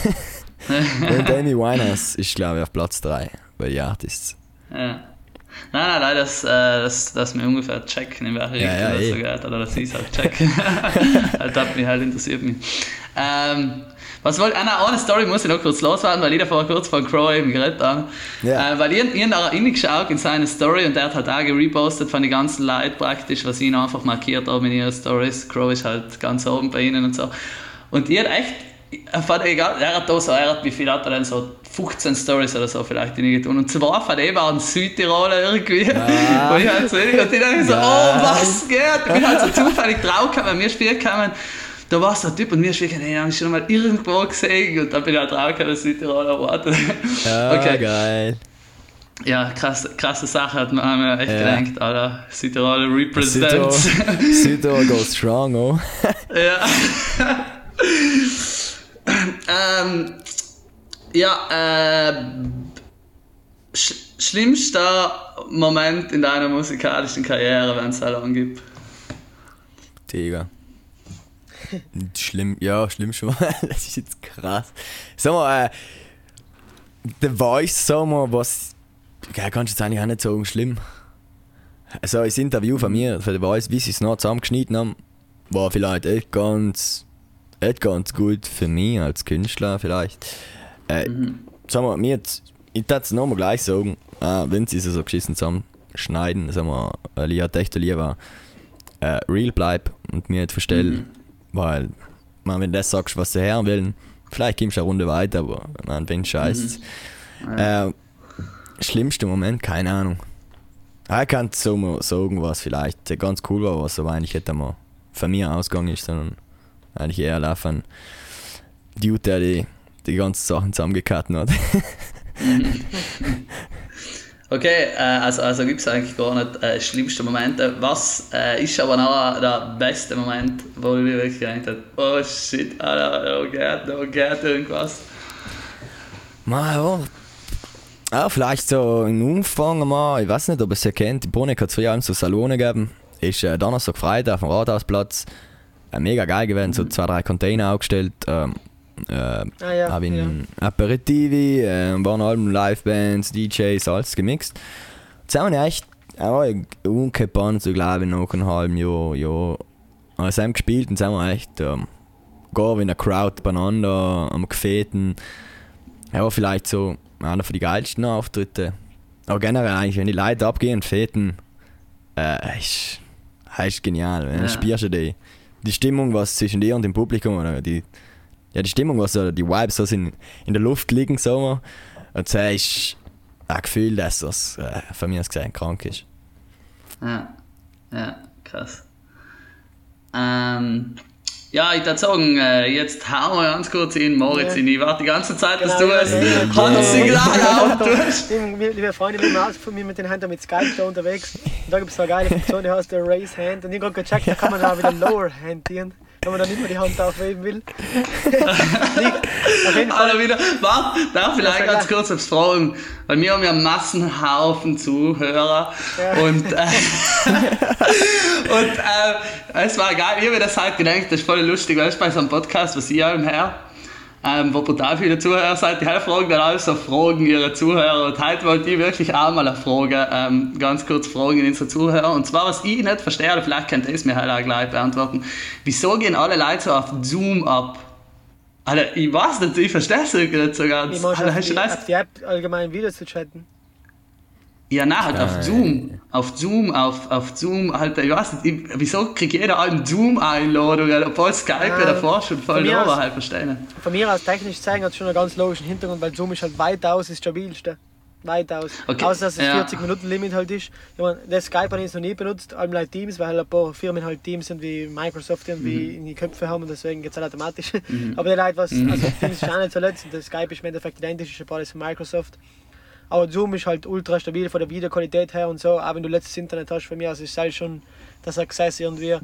Und Amy Winehouse ist glaube ich auf Platz 3 bei den Artists. Ja. Nein, nein, nein, das, äh, das, das mir ungefähr checken, in welche Ja, Richtung ja, das so eh. geht, oder dass ich es halt checken. halt, das mich halt interessiert mich. Ähm, was wollte, eine, eine Story muss ich noch kurz loswerden, weil ich da vorher kurz von Crow eben geredet habe. Ja. Äh, weil ich, ich habe reingeschaut in seine Story und der hat halt auch gerepostet von den ganzen Leuten praktisch, was ihn einfach markiert habe in ihren Stories. Crow ist halt ganz oben bei ihnen und so. Und ich hat echt, fand egal, er hat da so, er hat, wie viel hat er denn so, 15 Stories oder so vielleicht in getan. Und zwar von dem waren Südtiroler irgendwie. Ah. Wo ich halt so, und ich dachte so, Geil. oh, was geht? Ich bin halt so zufällig draufgekommen, wenn wir spielen kamen. Da war so ein Typ und wir spielen, hey, habe ich schon mal irgendwo gesehen. Und dann bin ich halt draufgekommen, Südtiroler Wort. Ja, okay. geil. Ja, krass, krasse Sache hat man mir echt Ja. gedacht, Alter. Südtiroler Südtirol represents. Südtirol goes strong, oh. ja. Ähm, ja, äh, sch schlimmster Moment in deiner musikalischen Karriere, wenn es lang gibt. Digga. Schlimm, ja, schlimm schon mal. Das ist jetzt krass. Sag mal, äh, The Voice, sag mal, was. Ja, kannst du jetzt eigentlich auch nicht sagen, schlimm. Also, das Interview von mir, für The Voice, wie sie es noch zusammengeschnitten haben, war vielleicht echt ganz. Echt ganz gut für mich als Künstler, vielleicht. Äh, Sag mal, mir jetzt. Ich würde es nochmal gleich sagen, äh, wenn sie es so geschissen zusammenschneiden, sag mal, weil ich halt echt lieber äh, real bleib und mir nicht verstell, weil man, wenn du das sagst, was sie hören wollen, vielleicht kommst du eine Runde weiter, aber man, wenn scheiß. Äh, schlimmster Moment, keine Ahnung. Ich kann so mal sagen, was vielleicht ganz cool war, was aber eigentlich hätte mal von mir ausgegangen ist, sondern eigentlich eher laufen. Dude, der die, die ganzen Sachen zusammengekarten hat. Okay, äh, also, also gibt es eigentlich gar nicht äh, schlimmste Momente. Was äh, ist aber noch der beste Moment, wo du wirklich gedacht hast, oh shit, Alter, da geht, da geht irgendwas. Mal, ja. Ja, vielleicht so im Umfang mal, ich weiß nicht, ob ihr es erkennt, in Bruneck hat es früher so Salone gegeben. Ist äh, Donnerstag, Freitag auf dem Rathausplatz. Äh, mega geil gewesen, so zwei, drei Container aufgestellt. Ähm, äh, Ah ja, habe ja. Aperitivi, äh, waren allem Livebands, DJs, alles gemixt. Jetzt haben wir echt auch umgepannt, so glaube ich, nach einem halben Jahr, Jahr. Also haben gespielt und sind wir echt ähm, gar wie eine Crowd beieinander, am Gefäten. Ja, vielleicht so einer von den geilsten Auftritte. Aber generell eigentlich, wenn die Leute abgehen und feten, äh, ist, ist genial. Wenn Ja. spürst du die, die Stimmung, was zwischen dir und dem Publikum, oder die, ja, die Stimmung, was so, die Vibes, was in, in der Luft liegen, sagen wir. Und das ist, ein Gefühl, dass das äh, von mir aus gesehen krank ist. Ja, ja, krass. Ähm, ja, ich würde sagen, äh, jetzt hauen wir ganz kurz in Moritz Ja. in. Ich warte die ganze Zeit, dass Genau, du ja, es ja, ja. Handsignal auftust. Liebe Freunde, wir sind von mir mit den Händen mit Skype da unterwegs. Und da gibt es so eine geile Funktion, die heißt der Raise Hand. Und ich habe gerade gecheckt, da kann man da wieder Lower Hand dienen, wenn man da nicht mehr die Hand aufheben will. Auf jeden Fall. Alter, wieder. Warte, darf vielleicht Ja, ganz kurz etwas fragen? Weil wir haben ja einen Massenhaufen Zuhörer. Ja. Und, äh, und äh, es war geil. Ich habe mir das halt gedacht, das ist voll lustig, weißt du, bei so einem Podcast, was ich auch im Her. Ähm, wo brutal viele Zuhörer seid, die fragen dann alles so Fragen ihrer Zuhörer. Und heute wollte ich wirklich auch mal eine Frage, ähm, ganz kurz fragen in unsere Zuhörer. Und zwar, was ich nicht verstehe, oder vielleicht könnt ihr es mir halt auch gleich beantworten. Wieso gehen alle Leute so auf Zoom ab? Alter, ich weiß nicht, ich verstehe es nicht so ganz. Ich Alter, hast du die- auf die App allgemein wieder zu chatten. Ja, nein, halt auf. Zoom. Auf Zoom, auf, auf Zoom, halt, ich weiß nicht, ich, wieso kriegt jeder eine Zoom-Einladung, obwohl Skype ja davor schon voll aus- halt, verstehe nicht. Von mir aus technisch zeigen hat es schon einen ganz logischen Hintergrund, weil Zoom ist halt weitaus das stabilste. Weitaus. Okay, Außer dass es ja. 40 Minuten Limit halt ist. Ich meine, das Skype habe ich jetzt noch nie benutzt, allem like Teams, weil halt ein paar Firmen halt Teams sind wie Microsoft irgendwie Mhm. in die Köpfe haben und deswegen geht es halt automatisch. Aber die Leute, was, also Teams ist auch nicht so letzt und das Skype ist im Endeffekt identisch, ist ja beides von Microsoft. Aber Zoom ist halt ultra stabil von der Videoqualität her und so. Auch wenn du letztes Internet hast von mir, also ist halt schon das Access irgendwie.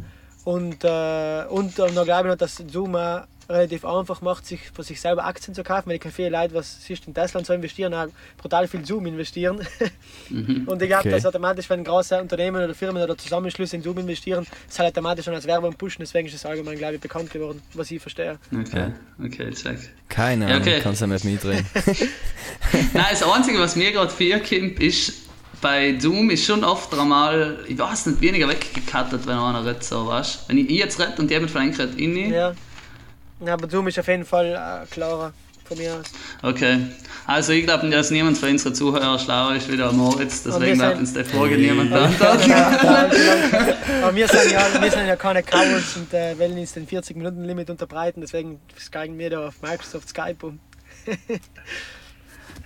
Und, äh, und äh, noch glaube ich noch, dass Zoom auch relativ einfach macht, sich für sich selber Aktien zu kaufen, weil ich kann viele Leute, was siehst in Tesla und so investieren, auch brutal viel Zoom investieren. Und ich glaube, Okay. dass automatisch, wenn große Unternehmen oder Firmen oder Zusammenschlüsse in Zoom investieren, das halt automatisch schon als Werbung pushen. Deswegen ist es allgemein, glaube ich, bekannt geworden, was ich verstehe. Okay, okay, check. Keine Ja, Ahnung, okay. kannst du nicht mitreden. Nein, das Einzige, was mir gerade vorkommt, ist, bei Zoom ist schon oft einmal, ich weiß nicht, weniger weggekattet, wenn einer redet, so, weißt du? Wenn ich jetzt rede und jemand von euch redet, ich nicht. Ja. Ja. Aber Zoom ist auf jeden Fall äh, klarer von mir aus. Okay. Also ich glaube, dass niemand von unseren Zuhörern schlauer ist wie der Moritz, deswegen wird uns die Frage niemand beantworten. Aber wir sind ja, wir sind ja keine Cowards und äh, wollen uns den 40-Minuten-Limit unterbreiten, deswegen steigen wir da auf Microsoft Skype um.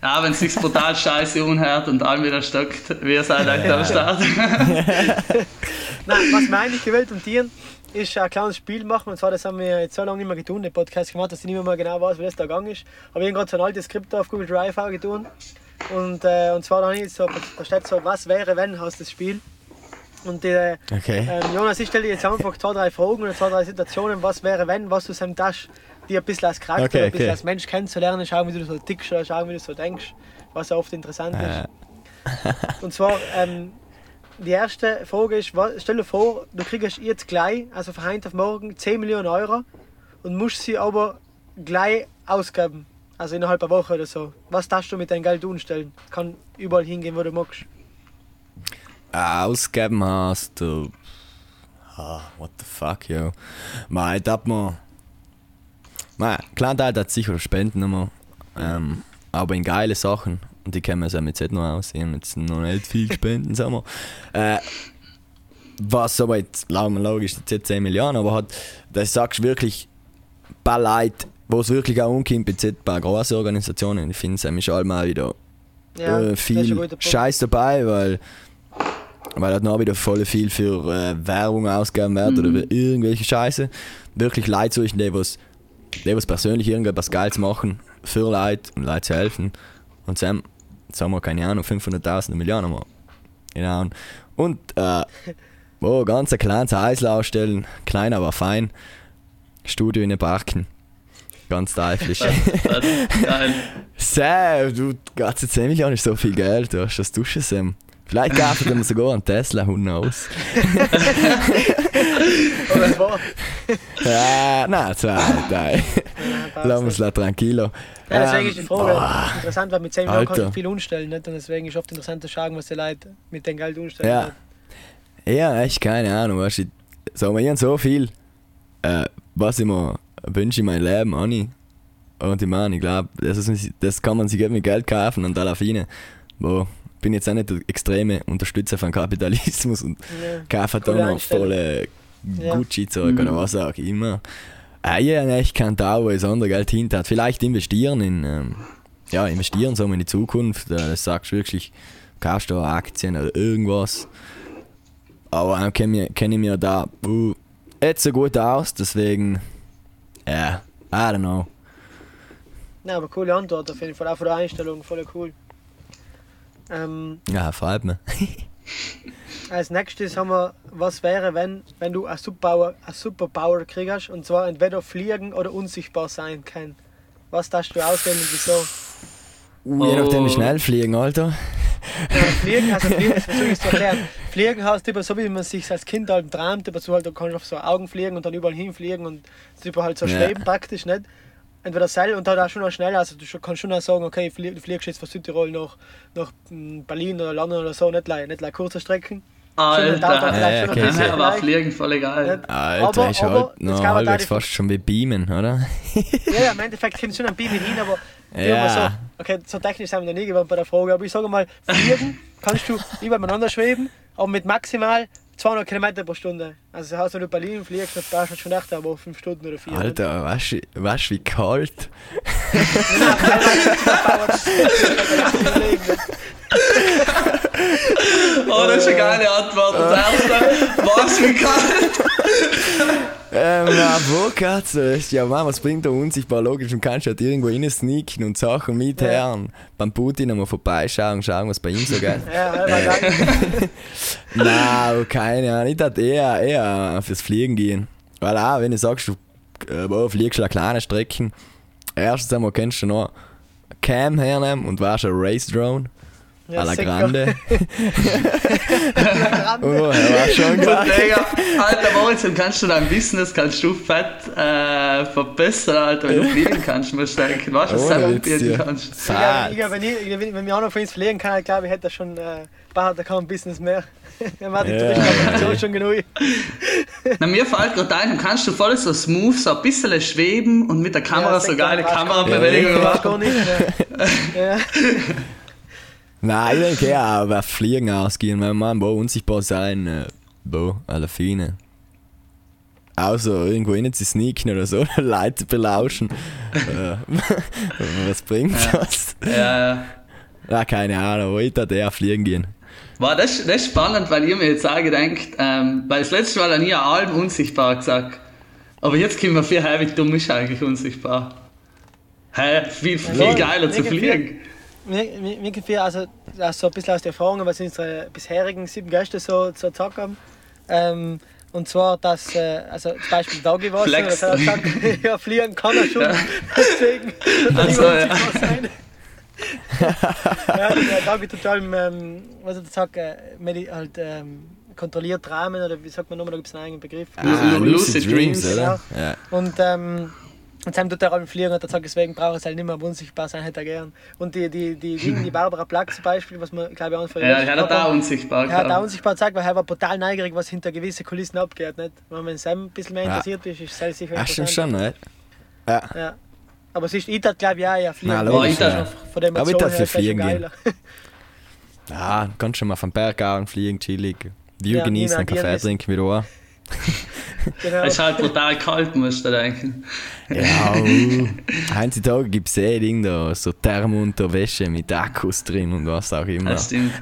Ja, wenn es sich brutal scheiße unhört und allem wieder stockt, wir seid euch am Start. Nein, was wir eigentlich gewählt und dir ist ein kleines Spiel machen. Und zwar, das haben wir jetzt so lange nicht mehr getan, den Podcast gemacht, dass ich nicht mehr mal genau weiß, wie das da gegangen ist. Aber wir haben gerade so ein altes Skript auf Google Drive auch getan. Und, äh, und zwar da, nicht so, da steht so, was wäre, wenn, heißt das Spiel. Und äh, Okay. ähm, Jonas, ich stelle dir jetzt einfach zwei, drei Fragen oder zwei, drei Situationen, was wäre, wenn, was du seinem Tasch dir ein bisschen als Charakter, Okay, ein bisschen als Mensch kennenzulernen, schauen, wie du so tickst oder schauen, wie du so denkst, was ja oft interessant ist. Äh, Und zwar, ähm, die erste Frage ist, stell dir vor, du kriegst jetzt gleich, also von heute auf morgen, 10 Millionen Euro und musst sie aber gleich ausgeben. Also innerhalb einer Woche oder so. Was darfst du mit deinem Geld umstellen? Kann überall hingehen, wo du magst. ausgeben hast du. Ah, what the fuck, yo. Mei, dat man. Mei, klar, da hat sicher Spenden immer. Ähm, aber in geile Sachen. Und die kennen wir ja mit jetzt noch aus. Ich habe jetzt noch nicht viel Spenden, sagen wir. Äh, was aber jetzt, logisch, jetzt 10 Millionen, aber hat, das sagst du wirklich bei Leuten, wo es wirklich auch umkommt, jetzt bei großen Organisationen, ich finde es nämlich allmal wieder Ja, äh, ist ein viel. Scheiß dabei, weil, weil halt noch wieder voll viel für äh, Werbung ausgegeben wird oder für irgendwelche Scheiße. Wirklich Leute suchen, die was, die was persönlich irgendetwas Geiles machen für Leute und Leute zu helfen. Und Sam, sagen wir, keine Ahnung, 500.000 Millionen mal. Genau. Und, äh, wo ganz ein kleines Häusl ausstellen, klein aber fein. Studio in den Parken. Ganz teuflisch. Sam, du, ganze 10 Millionen ist so viel Geld, du hast das Duschen, Sam. Vielleicht kaufen wir sogar einen Tesla, who knows. Oder war. Ja, nein, zwei, passt. Lass uns la tranquilo. Ja, deswegen Ähm, ist die Frage boah. interessant, weil mit 10 Millionen kannst du viel umstellen. Nicht? Und deswegen ist oft interessant zu schauen, was die Leute mit dem Geld umstellen. Ja. Ja, echt keine Ahnung, weißt du, so, wir haben so viel, äh, was ich mir wünsche in meinem Leben, Anni. Und ich meine, ich glaube, das, ist- das kann man sich mit Geld kaufen und da rein. Wo bin jetzt auch nicht der extreme Unterstützer von Kapitalismus und Ja. kaufe da Coole noch volle Ja. Gucci-Zeug oder was auch immer. Äh, ja, ne, ich kann da, wo es andere Geld hinter. Vielleicht investieren in, ähm, ja, investieren so in die Zukunft. Äh, Das sagst du wirklich, kaufst du Aktien oder irgendwas. Aber dann kenne ich, kenn ich mir da uh, nicht so gut aus, deswegen, ja, I don't know. Ja, aber coole Antwort auf jeden Fall, auch von der Einstellung, voll cool. Ähm, Ja, freut mich. als nächstes haben wir, was wäre, wenn, wenn du eine Superpower, eine Superpower kriegst, und zwar entweder fliegen oder unsichtbar sein kann. Was darfst du auswählen und wieso? Uh, je nachdem, wie Oh. schnell fliegen, Alter. Ja, fliegen, also fliegen, das versuche ich zu erklären. Fliegen heißt immer so, wie man sich als Kind halt träumt, aber so halt, du kannst auf so Augen fliegen und dann überall hinfliegen und über halt so Ja. schweben praktisch, nicht? Entweder Seil und dann auch schon auch schnell, also du schon- kannst schon auch sagen, okay, du fliegst jetzt von Südtirol nach, nach mm, Berlin oder London oder so, nicht like, nicht kurze Strecken. Alter. Ja, okay. aber vielleicht. Fliegen voll egal. Alter, Aber- ist aber, halt jetzt noch halbwegs fast schon wie Beamen, oder? Ja, ja, im Endeffekt kommt schon ein Beam hin, aber Ja. ja. so, okay, so technisch sind wir noch nie geworden bei der Frage, aber ich sage mal, fliegen kannst du übereinander schweben, aber mit maximal 200 Kilometer pro Stunde. Also das heißt, wenn du Berlin fliegst, dann brauchst du schon echt aber 5 Stunden oder 4. Alter, weißt du, weißt du, wie kalt? Oh, das ist eine geile Antwort. Das erste, was wie kalt. Ähm, na, wo geht's? echt? Ja, Mann, was bringt der unsichtbar? Logisch, du kannst halt irgendwo rein sneaken und Sachen mitherren. Beim Putin einmal vorbeischauen, schauen, was bei ihm so geht. Ja, ja, ja, ja. Nein, keine Ahnung. Ich dachte eher, eher fürs Fliegen gehen. Weil auch, wenn du sagst, du äh, fliegst eine kleine Strecken, erstens einmal kannst du noch Cam hernehmen und warst ein Race Drone. Ja, à la. Grande. Grande. Oh, er war schon geil. Alter Moritz, kannst du dein Business kannst du fett äh, verbessern, Alter, wenn du fliegen kannst, musst du denken. Weißt du, was du bieten ja. kannst. Ich glaube, ich wenn, ich, wenn, wir auch noch von uns fliegen kann, ich glaube, ich hätte schon äh, bald kein Business mehr. Die Ja, Touristenorganisation ja. schon genug. Na, mir fällt gerade ein, dann kannst du voll so smooth, so ein bisschen schweben und mit der Kamera Ja, so geile Ich weiß machen. Ja. ja. Nein, ich denke ja, aber Fliegen ausgehen, weil man wo unsichtbar sein, äh, wo, alle Fine. Außer irgendwo rein zu sneaken oder so, Leute belauschen. äh, was bringt das? Ja, ja. Ja, keine Ahnung, ich dachte eher fliegen gehen. War das, das ist spannend, weil ihr mir jetzt auch gedacht, ähm, weil das letzte Mal habe ich allem unsichtbar gesagt. Aber jetzt kommen wir viel her, wie dumm ist eigentlich unsichtbar. Hä, viel, viel Ja, geiler zu fliegen. Mir, mir, mir gefällt also, also so ein bisschen aus der Erfahrung, was unsere bisherigen sieben Gäste so, so gesagt haben. Ähm, und zwar, dass, äh, also zum Beispiel Dagi war so, dass er sagt, ja, fliegen kann er schon, Ja. deswegen Also, ja. unsichtbar sein. Ja, der Dagi total, ähm, was er sagt, äh, medi- halt, ähm, kontrolliert Rahmen oder wie sagt man nochmal, da gibt es einen eigenen Begriff. Ah, Lucid Dreams, oder? Ja. Und ähm, und dann tut er allem fliegen und er sagt, deswegen braucht es halt nicht mehr unsichtbar sein, hätte er gern. Und die, die, die, die, die Barbara Plack zum Beispiel, was man, glaube ich, auch von Ja, er hat da unsichtbar er hat auch unsichtbar gezeigt, weil er war total neugierig, was hinter gewissen Kulissen abgeht. Nicht? Wenn man Sam ein bisschen mehr Ja. interessiert ist, ist es sicher Ach, stimmt schon, ne? Ja. Ja. Aber es ist, ich dachte, glaube ich, auch, ja, fliegen. Na, logisch, schon ja. Von der Aber ich her für fliegen gehen. Ja, kannst schon mal vom Berg gehen, fliegen, chillig. View Ja, genießen, einen Kaffee ist- trinken wieder an. genau. Es ist halt brutal kalt, musst du denken. Ja, uh. heutzutage gibt es eh Ding da, so Thermounterwäsche mit Akkus drin und was auch immer. Das stimmt.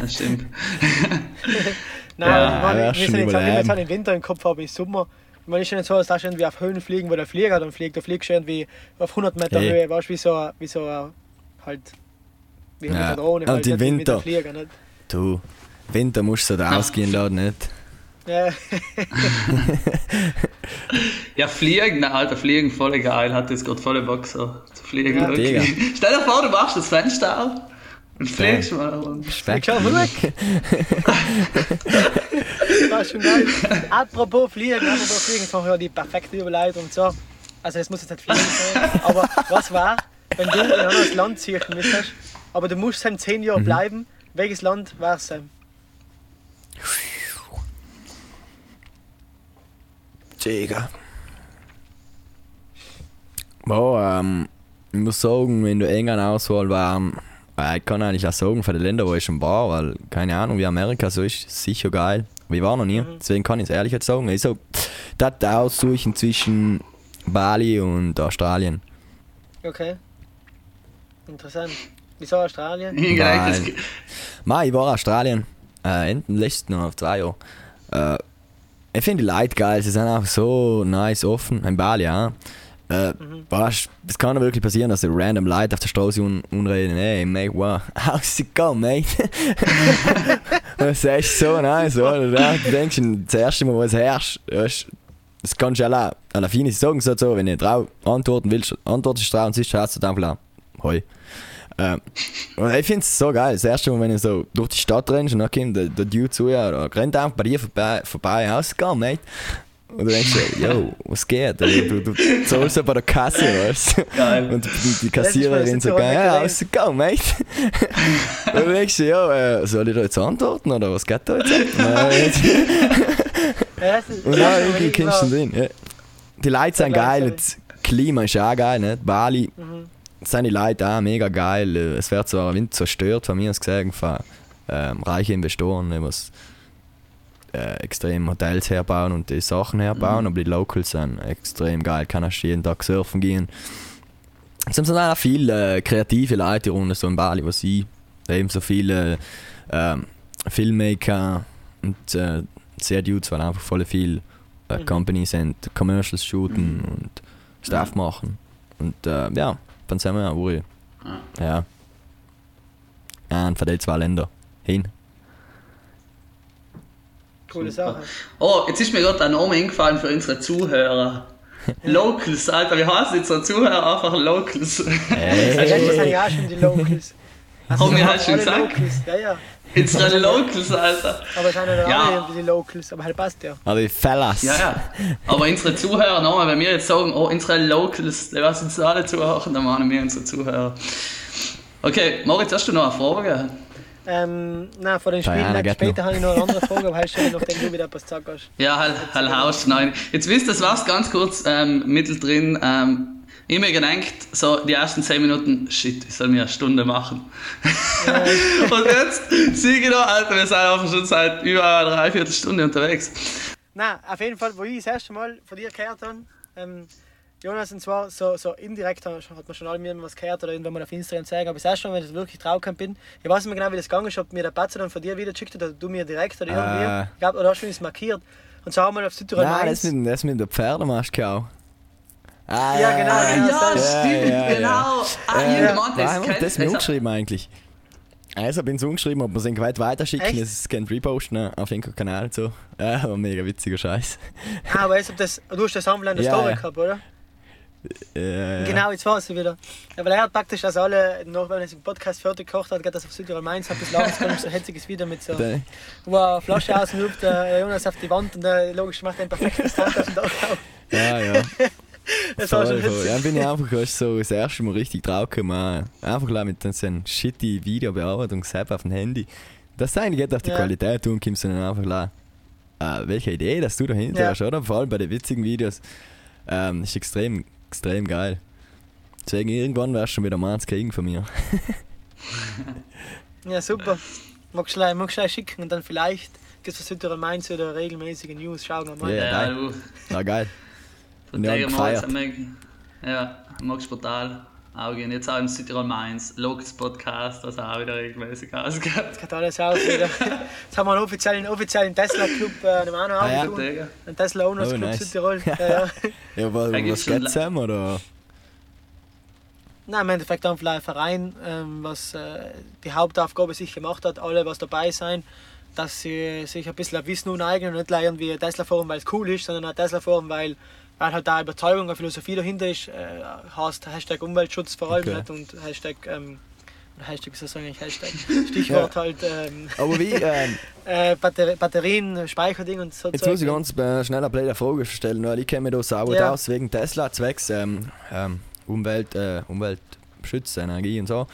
Das stimmt. Nein, Ja, ich wär's wir sind jetzt wir jetzt überleben. halt im Winter im Kopf haben, im Sommer. Ich ist ja nicht so, dass du irgendwie auf Höhen fliegen, wo der Flieger dann fliegt. Du fliegst irgendwie auf 100 Meter Hey. Höhe, weißt du, wie so, ein- wie so ein, halt, wie Ja. mit Drohne, Und halt, im nicht mit Winter. einem Flieger, nicht? Du, Winter musst du da ausgehen lassen, nicht? Ja, Ja, fliegen, na, Alter, fliegen, voll geil. Hat jetzt gerade volle Bock so zu fliegen. Ja. Stell dir vor, du machst das Fenster auf mal. Und Speck. schau mal weg. das war schon geil. Apropos Fliegen, apropos Fliegen, das war ja die perfekte Überleitung. So, also es muss jetzt nicht Fliegen sein, aber was war, wenn du in ein anderes Land ziehen müsstest, aber du musst dann 10 Mhm. Jahre bleiben, welches Land war es denn? Digga. Boah, ähm, ich muss sagen, wenn du eng an Auswahl waren, äh, ich kann eigentlich auch sagen, für die Länder, wo ich schon war, weil keine Ahnung, wie Amerika so ist, sicher geil. Aber ich war noch nie, deswegen kann ich es ehrlich jetzt sagen. Ich so, das aussuchen zwischen Bali und Australien. Okay. Interessant. Wieso Australien? Nein. Mai, ich war in Australien. Äh, Enden letzten noch auf zwei Jahre. Äh, ich finde die Leute geil, sie sind auch so nice offen. In Bali, ja. Äh, weißt, es kann doch wirklich passieren, dass die random Leute auf der Straße un unreden, hey, mate, wow, how's it go, mate? Und das ist echt so nice, oder? Ja, Du denkst, das erste Mal, was herrscht, weißt, das kannst du allein, allein viele sagen so, so, wenn du drauf antworten willst, antwortest du drauf und siehst, hast du einfach Hoi. Ähm, und ich finde es so geil. Das erste Mal, wenn du so durch die Stadt rennst und dann kommt der, der Dude zu dir oder rennt einfach bei dir vorbei, vorbei rausgegangen, mate. Und du denkst dir, yo, was geht? Du, du, du zahlst bei der Kasse, weißt du? Geil. Und die, Kassiererin so ja, go, mate? und du denkst dir, ja, äh, soll ich da jetzt antworten oder was geht da jetzt? Und ist irgendwie kennst du den. Ja. Die Leute sind geil, das Klima ist auch geil, nicht? Bali Mhm. sind die Leute auch mega geil. Es wird zwar ein Wind zerstört, von mir aus gesehen, von ähm, reichen Investoren, was äh, extrem Hotels herbauen und die Sachen herbauen, aber die Locals sind extrem geil. Kannst jeden Tag surfen gehen. Es sind auch viele äh, kreative Leute rund so in Bali, was ich eben so viele ähm, Filmmaker und äh, sehr Dudes, weil einfach voll viel äh, Mhm. Companies sind, Commercials shooten und Stuff machen. Und äh, ja, dann sind wir ja, Uri. Ja. Ja, und von den zwei Ländern hin. Coole Sache. Oh, jetzt ist mir gerade ein Name eingefallen für unsere Zuhörer. Locals, Alter, wie heißen unsere Zuhörer? Einfach Locals. Hey. Letztes sind ja auch schon die Locals. Also, wir sind halt schon gesagt? Locals. Ja, ja. unsere Locals, Alter. Aber es sind ja Ja. alle irgendwie die Locals. Aber halt passt ja. Aber die Fellas. Ja, ja. Aber unsere Zuhörer, nochmal, wenn wir jetzt sagen, oh, unsere Locals, die was uns alle zuhören, dann meinen wir unsere Zuhörer. Okay, Moritz, hast du noch eine Frage? Ähm, nein, vor den Spielen später noch. habe ich noch eine andere Frage, aber halt stelle ich, nachdem du wieder etwas gesagt hast. Ja, halt, halt haust nein. Jetzt wisst ihr, das war's ganz kurz ähm, mittendrin. Ähm, ich mir gedacht, so die ersten 10 Minuten, shit, ich soll mir eine Stunde machen. Und jetzt ich noch, Alter, wir sind einfach schon seit über einer Dreiviertelstunde unterwegs. Nein, auf jeden Fall, wo ich das erste Mal von dir gehört habe, ähm, Jonas, und zwar so, so indirekt hat man schon alle mir was gehört oder irgendwann mal auf Instagram zeigen, aber das erste Mal, wenn ich wirklich draufgekommen bin, ich weiß nicht mehr genau, wie das gegangen ist, ob mir der Patzer dann von dir wieder geschickt hat oder du mir direkt oder irgendwie. Äh. Ich glaube, oder hast du es markiert. Und so haben wir auf Südtirol Nein, das mit, das mit der Pferdemaske auch. Ah, Ja, genau, Ah, genau, ja, das- stimmt, ja, ja. genau. Ah, Äh, irgendjemand, Nein, das kennt das mir umgeschrieben eigentlich. Also habe ich es umgeschrieben, ob wir es weit weiterschicken, es gerne reposten ne, auf irgendeinem Kanal und so. Ja, war mega witziger Scheiß. Ah, weißt du, ob das, du hast das Sammeln in der Ja, Story ja. gehabt, oder? Äh, Genau, jetzt war es wieder. Weil er hat praktisch das alle, noch wenn er den Podcast fertig gekocht hat, geht das auf Südtirol Mainz, hat das Lager so ein hetziges Video mit so, wo er Flasche ausruft, der Jonas auf die Wand und der logisch macht ein perfektes den Dach auf. Ja, ja. Das war schon Voll, voll. witzig. Dann bin ich einfach weißt, so das erste Mal richtig drauf gekommen. Einfach mit so einem shitty Videobearbeitungs-App auf dem Handy. Das eigentlich geht auf die Ja. Qualität tun, kommst dann einfach klar. Äh, welche Idee, dass du dahinter Ja. hast, oder? Vor allem bei den witzigen Videos. Ähm, ist extrem, extrem geil. Deswegen irgendwann wärst du schon wieder Manns kriegen von mir. Ja, super. Magst du gleich- magst du gleich schicken und dann vielleicht gibt es Südtirol Mainz wieder regelmäßige News. Schauen wir mal. Ja, Ja, geil. du. Ja, geil. Von Ja, der gefeiert. Moritz Ja, magst brutal. Augen. Jetzt auch im Südtirol Mainz, Locals Podcast, das auch wieder regelmäßig ausgeht. Jetzt geht alles aus wieder. Jetzt haben wir einen offiziellen, offiziellen Tesla-Club äh, auch noch Ah, ja. Ein Tesla Owners Oh, Club nice. Südtirol. Ja, ja. Ja, gibt's was geht's zusammen, oder? Nein, im Endeffekt einfach ein Verein, ähm, was äh, die Hauptaufgabe sich gemacht hat, alle was dabei sein, dass sie sich ein bisschen ein Wissen aneignen und nicht gleich irgendwie Tesla fahren, weil es cool ist, sondern auch Tesla fahren, weil, weil halt da Überzeugung, eine Philosophie dahinter ist, äh, heißt Hashtag Umweltschutz vor allem Okay. nicht und Hashtag, ähm, oder Hashtag, soll ich eigentlich Hashtag? Stichwort halt ähm, Aber wie, ähm, äh, Batter Batterien, Speicherding und so. Jetzt Zeug. muss ich ganz äh, schnell eine Frage stellen, weil ich kenne mich da sauber Ja. aus wegen Tesla, zwecks ähm, ähm, Umwelt, äh, Umweltschutz, Energie und so.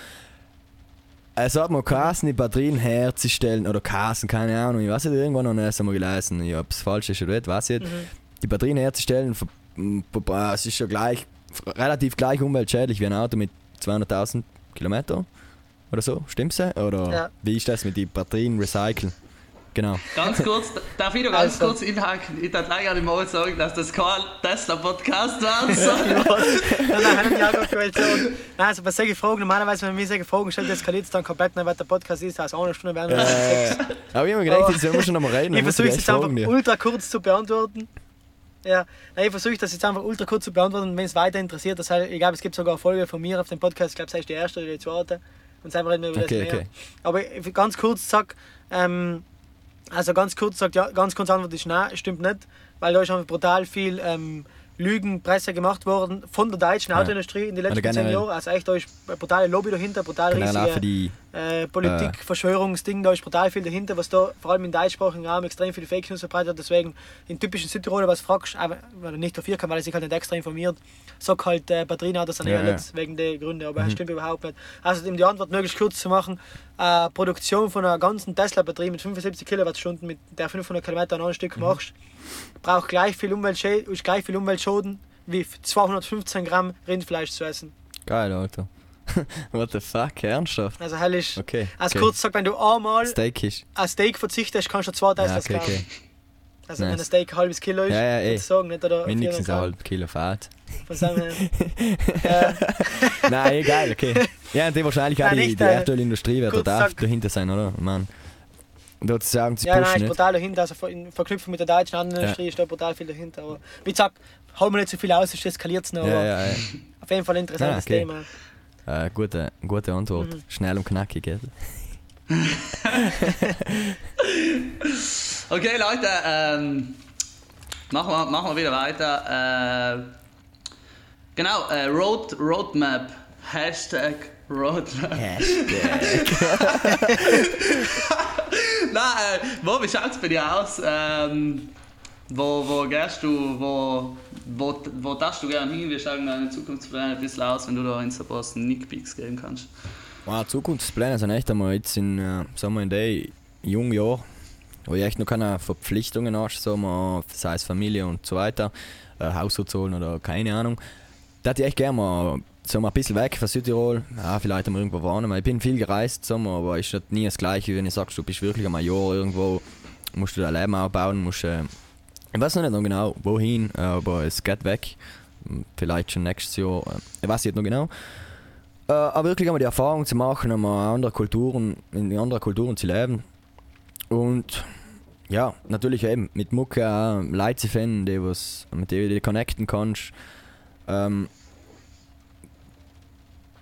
Es hat mal geheißen, die Batterien herzustellen, oder geheißen, keine Ahnung, ich weiß nicht, irgendwann noch nicht einmal gelesen, ich ob es falsch ist oder nicht, weiß ich nicht. Mhm. Die Batterien herzustellen, es ist ja gleich, relativ gleich umweltschädlich wie ein Auto mit 200.000 Kilometer oder so, stimmt's? Oder Ja. wie ist das mit den Batterien recyceln? genau. Ganz kurz, darf ich noch ganz Also. kurz inhaken? Ich darf gleich an die Mal sagen, dass das kein Tesla-Podcast war. So. Nein, nein, haben wir auch sagen. Nein, also bei solchen Fragen, normalerweise, wenn wir solche Fragen stellen, eskaliert es dann komplett, nicht, weil der Podcast ist, also eine Stunde werden wir Äh, aber ich habe mir gedacht, jetzt sollen wir schon nochmal reden. Ich versuche es jetzt einfach ultra kurz zu beantworten. Ja, ich versuche das jetzt einfach ultra kurz zu beantworten. Wenn es weiter interessiert, das heißt, ich glaube, es gibt sogar eine Folge von mir auf dem Podcast, ich glaube, das ist die erste oder die zweite. Und selber reden wir über Okay, das mehr. okay. Aber ganz kurz sag, ähm, also ganz kurz sagt, ja, ganz kurz Antwort ist nein, stimmt nicht, weil da ist einfach brutal viel ähm, Lügenpresse gemacht worden von der deutschen Ja. Autoindustrie in den letzten zehn. Jahren. Also echt, da ist brutale Lobby dahinter, brutal für riesige die. äh, Politik, Verschwörungsding, da ist brutal viel dahinter, was da vor allem im deutschsprachigen Raum extrem viele Fake News verbreitet wird. Deswegen in typischen Südtiroler, was fragst, weil er nicht dafür kann, weil er sich halt nicht extra informiert, sag halt äh, Batterieautos sind Ja, eher ja. wegen der Gründe, aber das stimmt überhaupt nicht. Also um die Antwort möglichst kurz zu machen, äh, Produktion von einer ganzen Tesla-Batterie mit 75 Kilowattstunden, mit der 500 Kilometer an einem Stück machst, braucht gleich viel, gleich viel Umweltschaden wie 215 Gramm Rindfleisch zu essen. Geil, Alter. What the fuck, ernsthaft? Also hell ist, Okay. also okay. kurz gesagt, wenn du einmal Steak ist. ein Steak verzichtest, kannst du zwei Ja, Teslas okay, kaufen. okay. Also Nice. wenn ein Steak ein halbes Kilo ist, Ja, ja, eh. sozusagen, nicht? Oder Mindestens 400 ein Gramm. halb Kilo Fett. Von her. äh, Nein, eh geil, okay. Ja, und die wahrscheinlich auch Nein, die, die äh, Erdölindustrie wird kurz da dahinter sein, oder? Mann. Dort sagen sie ja, nein, pushen ist brutal dahinter. Also in Verknüpfung mit der deutschen Autoindustrie ist da brutal viel dahinter. Aber wie gesagt, hauen wir nicht so viel aus, sonst eskaliert es noch. Ja, ja, ja. Auf jeden Fall ein interessantes Ah, okay. Thema. Äh, gute, gute Antwort. Mhm. Schnell und knackig, gell? Okay, Leute, ähm, machen, wir, machen wir wieder weiter. Äh, genau, äh, Road, Roadmap. Hashtag Roadmap. Nein, äh, wo, wie schaut es bei dir aus? Ähm, wo, wo gehst du, wo, wo, wo darfst du gerne hin? Wir schauen deine Zukunftspläne ein bisschen aus, wenn du da in so ein paar Sneak geben kannst. Wow, Zukunftspläne sind echt einmal jetzt in, äh, sagen wir, in den jungen Jahren, wo ich echt noch keine Verpflichtungen hast, sagen wir, sei es Familie und so weiter, äh, Haushalt zahlen oder keine Ahnung. Da hätte ich echt gerne mal, wir, ein bisschen weg von Südtirol, ja, vielleicht einmal irgendwo wohnen, ich bin viel gereist, wir, aber ist halt nie das Gleiche, wenn du sagst, du bist wirklich ein Jahr irgendwo, musst du dein Leben aufbauen, musst, äh, ich weiß noch nicht noch genau, wohin, äh, aber es geht weg. Vielleicht schon nächstes Jahr, äh, ich weiß nicht noch genau. Äh, aber wirklich einmal die Erfahrung zu machen, einmal andere Kulturen, in anderen Kulturen zu leben. Und ja, natürlich eben mit Mucke auch Leute zu finden, die was, mit denen du connecten kannst. Ähm,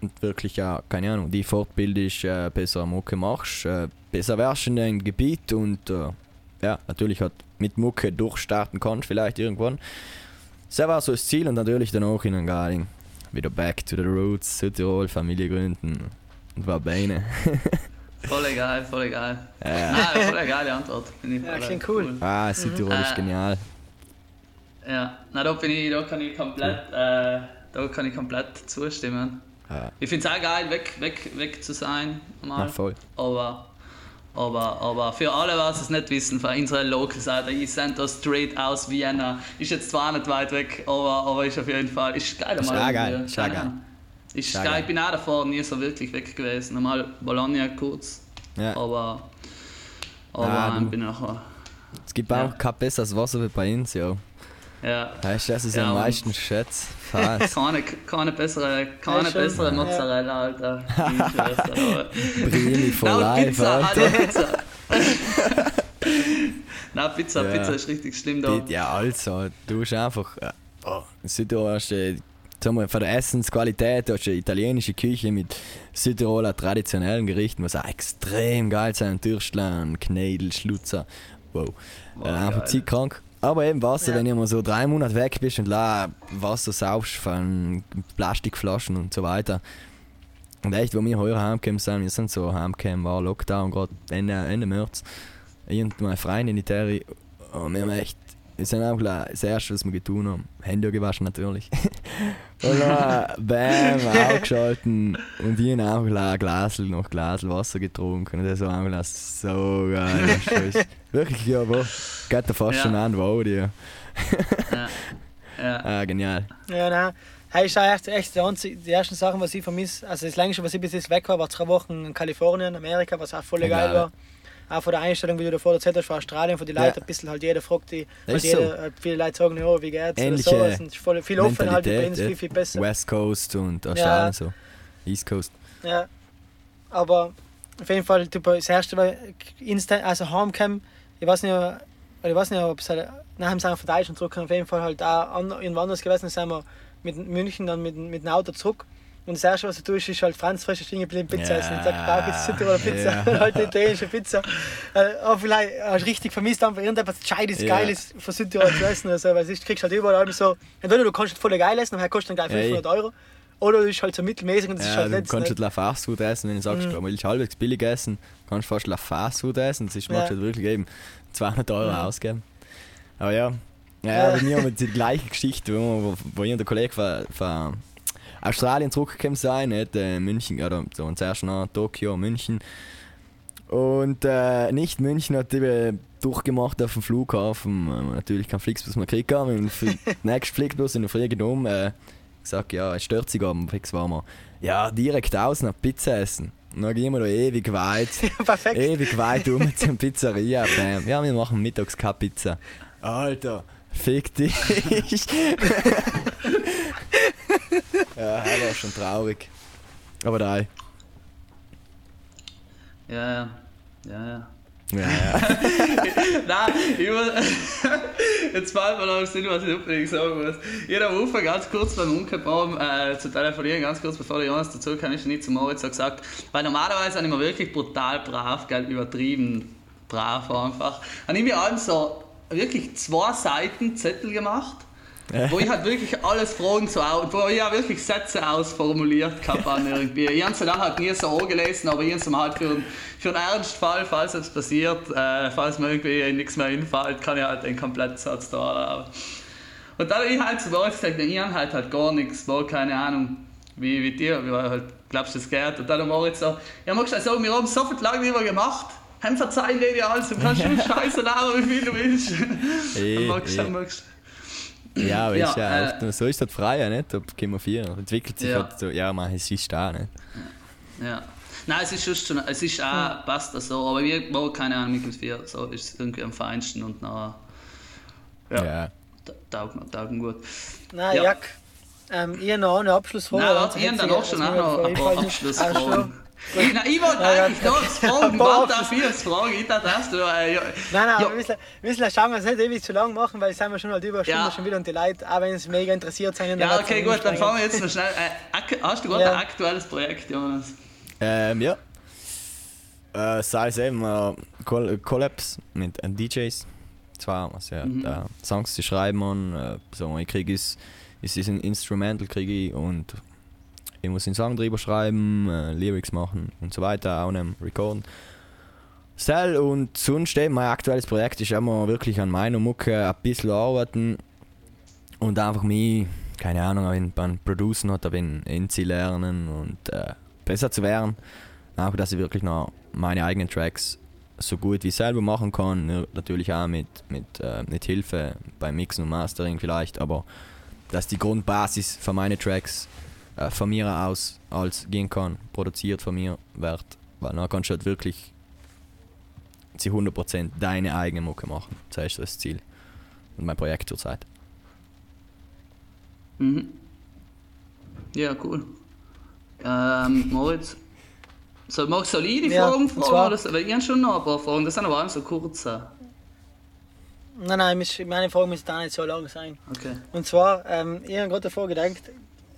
und wirklich ja, keine Ahnung, die fortbildest, äh, besser Mucke machst, äh, besser wärst in deinem Gebiet und äh, ja, natürlich halt mit Mucke durchstarten kannst, vielleicht irgendwann. Das war so das Ziel und natürlich dann auch in den Gading. Wieder back to the roots, Südtirol, Familie gründen und war Beine. Voll geil, voll geil. Ja. Nein, voll geile Antwort. Finde ich Ja, voll klingt cool. Ah, Südtirol ist Äh, genial. Ja, na da bin ich, da kann ich komplett, äh, da kann ich komplett zustimmen. Ja. Ich finde es auch geil, weg, weg, weg zu sein, mal. Na, voll. Aber, aber, aber für alle, was es nicht wissen, von unseren Locals, Alter, ich sende da straight aus Vienna. Ist jetzt zwar nicht weit weg, aber, aber ist auf jeden Fall, ist geil. Ist mal geil, ist geil. Ist geil. geil. Ich bin auch davor nie so wirklich weg gewesen. Normal Bologna kurz, Ja. aber, aber Ah, bin ich nachher. Es gibt Ja. auch kein besseres Wasser wie bei uns, ja. Ja. Weißt du, das ist Ja, am meisten schätzt. Keine, keine bessere, keine Ja, bessere Ja. Mozzarella, Alter. Brini for Nein, life, Pizza, Alter. Alter, Pizza. Nein, Pizza, Ja. Pizza ist richtig schlimm da. Ja, also, du hast einfach. Äh, oh, Südtirol hast du, sagen wir, von der Essensqualität hast du eine italienische Küche mit Südtiroler traditionellen Gerichten, was auch extrem geil sein. Türstlein, Knädel, Schlutzer. Wow. Wow, äh, einfach geil. Aber eben Wasser, Ja. wenn du mal so drei Monate weg bist und la Wasser saufst von Plastikflaschen und so weiter. Und echt, wo wir heuer heimgekommen sind, wir sind so heimgekommen, war Lockdown, gerade Ende, Ende März. Ich und meine Freundin in Terry, oh, wir haben echt, wir sind auch gleich das erste, was wir getan haben, Hände gewaschen natürlich. und dann, bam, aufgeschalten und ich habe auch gleich ein Glasl, noch Glasl Wasser getrunken und das war auch gleich so geil. ist Wirklich, ja, wo? Geht da fast Ja. schon an, wow, die. Ja. Ja. Ah, genial. Ja, nein. Hey, ist auch echt, echt die, einzige- die ersten Sachen, was ich vermisse. Also das längste, was ich bis jetzt weg war, war zwei Wochen in Kalifornien, Amerika, was auch voll geil. war. Auch von der Einstellung, wie du davor erzählt hast, von Australien, von den Leuten, Ja. ein bisschen halt jeder fragt die, halt jeder, äh, viele Leute sagen, ja, wie geht's Ähnliche oder so, es ist voll, viel offen halt, bei uns viel, viel besser. West Coast und Australien Ja. so. East Coast. Ja, aber auf jeden Fall, typ, das erste war instant, also Homecam, ich weiß nicht, ich weiß nicht, ob es halt, nachher sind wir von Deutschland zurück, auf jeden Fall halt auch an, irgendwo anders gewesen, dann sind wir mit München dann mit, mit dem Auto zurück. Und das erste, was du tust, ist halt Franz frische Pizza Ja. essen. Ich sag, da gibt's Südtiroler Pizza, Ja. halt eine italienische Pizza. Äh, aber vielleicht hast du richtig vermisst, einfach irgendetwas Gescheites, Ja. Geiles von Südtirol zu essen. Also, weil sonst kriegst du halt überall so, entweder du kannst halt voll geil essen, aber kostet dann gleich Ey. 500 Euro. Oder du bist halt so mittelmäßig und das ist Ja, halt du nicht kannst nicht- halt Fast Food essen, wenn du sagst, Mhm. du willst halbwegs billig essen, kannst du fast Fast Food essen. Das ist magst Ja. du halt wirklich eben 200 Euro Mhm. ausgeben. Aber ja, ja, Ja. bei mir haben wir die gleiche Geschichte, wo, wo, wo ich und der Kollege von, von Australien zurückgekommen sind, nicht? Äh, München, oder so, und zuerst nach Tokio, München. Und äh, nicht München hat eben durchgemacht auf dem Flughafen. Äh, natürlich kein Flixbus mehr gekriegt haben. Und für den nächsten Flixbus in der Früh genommen. Äh, gesagt, ja, es stört sich aber fix war wir. Ja, direkt aus nach Pizza essen. Und dann gehen wir da ewig weit, Perfekt. ewig weit um zur Pizzeria. Bam. Ja, wir machen mittags keine Pizza. Alter, fick dich. ja, das war schon traurig. Aber nein. Ja, ja. Ja, ja. Ja, ja. Nein, ich muss, jetzt fällt mir noch im Sinn, was ich unbedingt sagen muss. Ich habe am Anfang ganz kurz beim Unkenbaum äh, zu telefonieren, ganz kurz bevor der Jonas dazu kam, ist nicht zu Moritz so gesagt, weil normalerweise habe ich mir wirklich brutal brav, gell, übertrieben brav einfach. Habe ich mir allem so wirklich zwei Seiten Zettel gemacht. Wo ich halt wirklich alles Fragen so aus, wo ich auch wirklich Sätze ausformuliert habe irgendwie. Ich habe sie dann halt nie so angelesen, aber ich habe sie halt für, einen- für einen Ernstfall, falls es passiert, äh, falls mir irgendwie nichts mehr einfällt, kann ich halt den kompletten Satz da haben. Und dann habe ich halt zu Wort gesagt, ich habe halt, halt gar nichts, war keine Ahnung, wie, wie dir, wie halt, glaubst du, das geht? Und dann hat Moritz so, ja, magst du sagen, wir haben so viel lange nicht mehr gemacht, haben verzeihen dir alles, du kannst schon Scheiße labern, wie viel du willst. Dann magst dann magst. Ja, weißt Ja, ja, äh, oft, so ist das frei, ja, nicht? Ob Chemo 4 entwickelt sich Ja. halt so, ja, man, es ist da, nicht? Ja. Nein, es ist just schon, es ist auch, passt das so, aber wir, oh, keine Ahnung, Michael 4, so ist es irgendwie am feinsten und nachher, ja, Ja. ta- taugt mir, taugt mir gut. Nein, Ja. Jack, ähm, habe noch eine Abschlussfrage. Nein, warte, ich habe einzige, dann auch schon was auch noch ein paar. Abschlussfragen. Nein, ich ja. eigentlich noch das Fragen, paar warte auf ihr Fragen, ich dachte erst, du, äh, ja. Nein, nein, Ja. wir müssen, wir müssen schauen, wir es nicht ewig zu lang machen, weil jetzt sind wir schon halt über Stunde Ja. schon wieder und die Leute, auch wenn sie mega interessiert sind, Ja, okay, gut, dann fangen wir jetzt noch schnell. Äh, hast du gerade Ja. ein aktuelles Projekt, Jonas? Ähm, ja. Äh, sei es eben äh, Coll Collabs mit äh, DJs. Zwar, also ja, Mhm. da Songs zu schreiben und äh, so, ich kriege es, es ist ein Instrumental kriege ich und ich muss einen Song drüber schreiben, äh, Lyrics machen und so weiter, auch einem recorden. Sel und sonst eben mein aktuelles Projekt ist immer wirklich an meiner Mucke ein bisschen arbeiten und einfach mich, keine Ahnung, beim Producen oder beim NC lernen und äh, besser zu werden. Auch, dass ich wirklich noch meine eigenen Tracks so gut wie selber machen kann. Natürlich auch mit, mit, äh, mit Hilfe beim Mixen und Mastering vielleicht, aber dass die Grundbasis für meine Tracks äh, von mir aus als gehen kann, produziert von mir wird. Weil dann kannst du halt wirklich zu 100% deine eigene Mucke machen. Das ist das Ziel. Und mein Projekt zurzeit. Mhm. Ja, cool. Ähm, Moritz, so, magst du solide Ja, Fragen fragen? Oder so? Weil ich habe schon noch ein paar Fragen, das sind aber allem so kurze. Nein, nein, meine Frage müsste auch nicht so lang sein. Okay. Und zwar, ähm, ich habe gerade davor gedacht,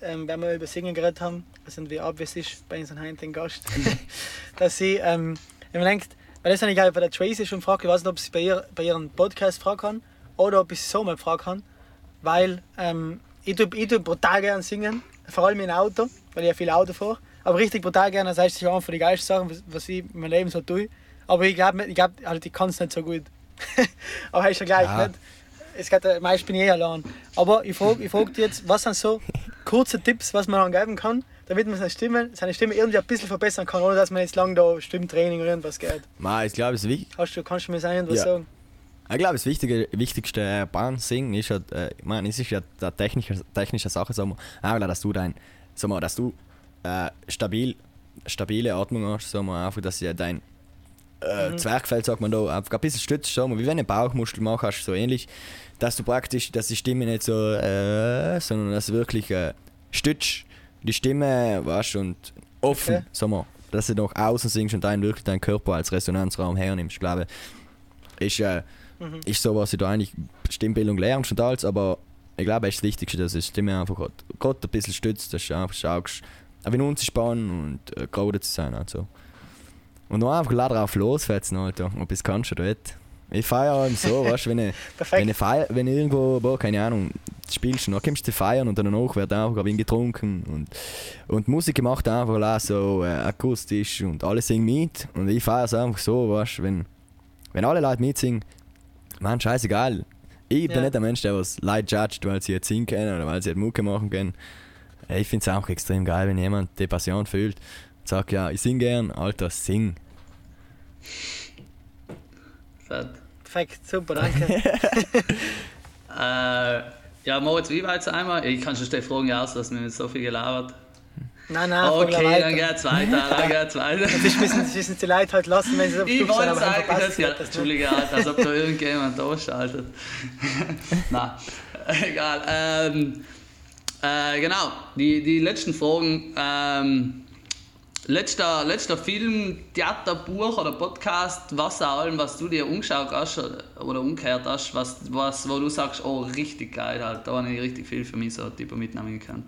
ähm, wenn wir über Singen geredet haben, das sind wie obvious ist bei unseren heutigen Gast, dass sie, ähm, ich denkt, weil das habe ich bei der Tracy schon gefragt, ich weiß nicht, ob sie bei, ihr, bei ihrem Podcast fragen kann oder ob ich sie so mal fragen kann, weil ähm, ich, tue, ich tue brutal gerne singen, vor allem im Auto, weil ich ja viel Auto fahre, aber richtig brutal gerne, das heißt, ich eine von den geilsten Sachen, was, was ich in meinem Leben so tue, aber ich glaube, ich, glaub, halt, ich kann es nicht so gut. aber ist ja gleich, Ja. nicht? Es geht, ja- meist bin ich eh allein. Aber ich frage ich frag dich jetzt, was sind so kurze Tipps, was man dann geben kann, damit man seine Stimme, seine Stimme irgendwie ein bisschen verbessern kann, ohne dass man jetzt lang da Stimmtraining oder irgendwas geht. Ma, ich glaube, es ist wichtig. Hast du, kannst du mir sagen, was Ja. sagen? Ich glaube, das Wichtige, Wichtigste äh, beim Singen ist ja, äh, ich meine, es ist ja eine technische, technische Sache, sagen wir, auch, dass du dein, sagen wir, dass du äh, stabil, stabile Atmung hast, sagen wir einfach, dass ja dein, äh, Zwerchfell sagt man da, einfach ein bisschen stützt, so, wie wenn du einen Bauchmuskel machst, so ähnlich, dass du praktisch, dass die Stimme nicht so, äh, sondern dass du wirklich äh, stützt, die Stimme, weißt und offen, Okay. sag mal, dass du nach außen singst und dann wirklich deinen Körper als Resonanzraum hernimmst, ich glaube, ist, äh, Mhm. ist so, was du da eigentlich Stimmbildung lernst und alles, aber ich glaube, es ist das Wichtigste, dass die Stimme einfach hat. Gerade ein bisschen stützt, dass du einfach schaust, ein wenig unzuspannen und äh, gerade zu sein. Also. Und noch einfach leider drauf losfetzen, Alter. Ob es kannst oder nicht. Ich feiere so, weißt du, wenn ich, wenn ich, feier, wenn ich irgendwo, boah, keine Ahnung, spielst und dann kommst du feiern und danach wird einfach ein getrunken und, und Musik macht einfach auch so äh, akustisch und alle singen mit und ich feiere es einfach so, weißt du, wenn, wenn alle Leute mitsingen, man, scheißegal. Ich bin Ja. nicht der Mensch, der was Leute judgt, weil sie jetzt singen können oder weil sie jetzt Mucke machen können. Ich finde es auch extrem geil, wenn jemand die Passion fühlt und sagt, ja, ich sing gern, Alter, sing. Perfekt, super, danke. Äh, ja, Moritz, wie weit einmal? Ich kann schon die Fragen aus, dass wir nicht so viel gelabert. Nein, nein, okay, dann geht's weiter, dann geht's weiter. Das müssen, das müssen die Leute halt lassen, wenn sie auf Ich wollte sagen, verpassen dass ja, das. Entschuldige, Alter, als ob da irgendjemand da schaltet. Na, egal. Ähm, äh, genau, die, die letzten Fragen. Ähm, letzter, letzter Film, Theater, Buch oder Podcast, was auch allem, was du dir umgeschaut hast oder- umgekehrt hast, was, was, wo du sagst, oh, richtig geil, halt, da habe ich richtig viel für mich so Typen mitnehmen können.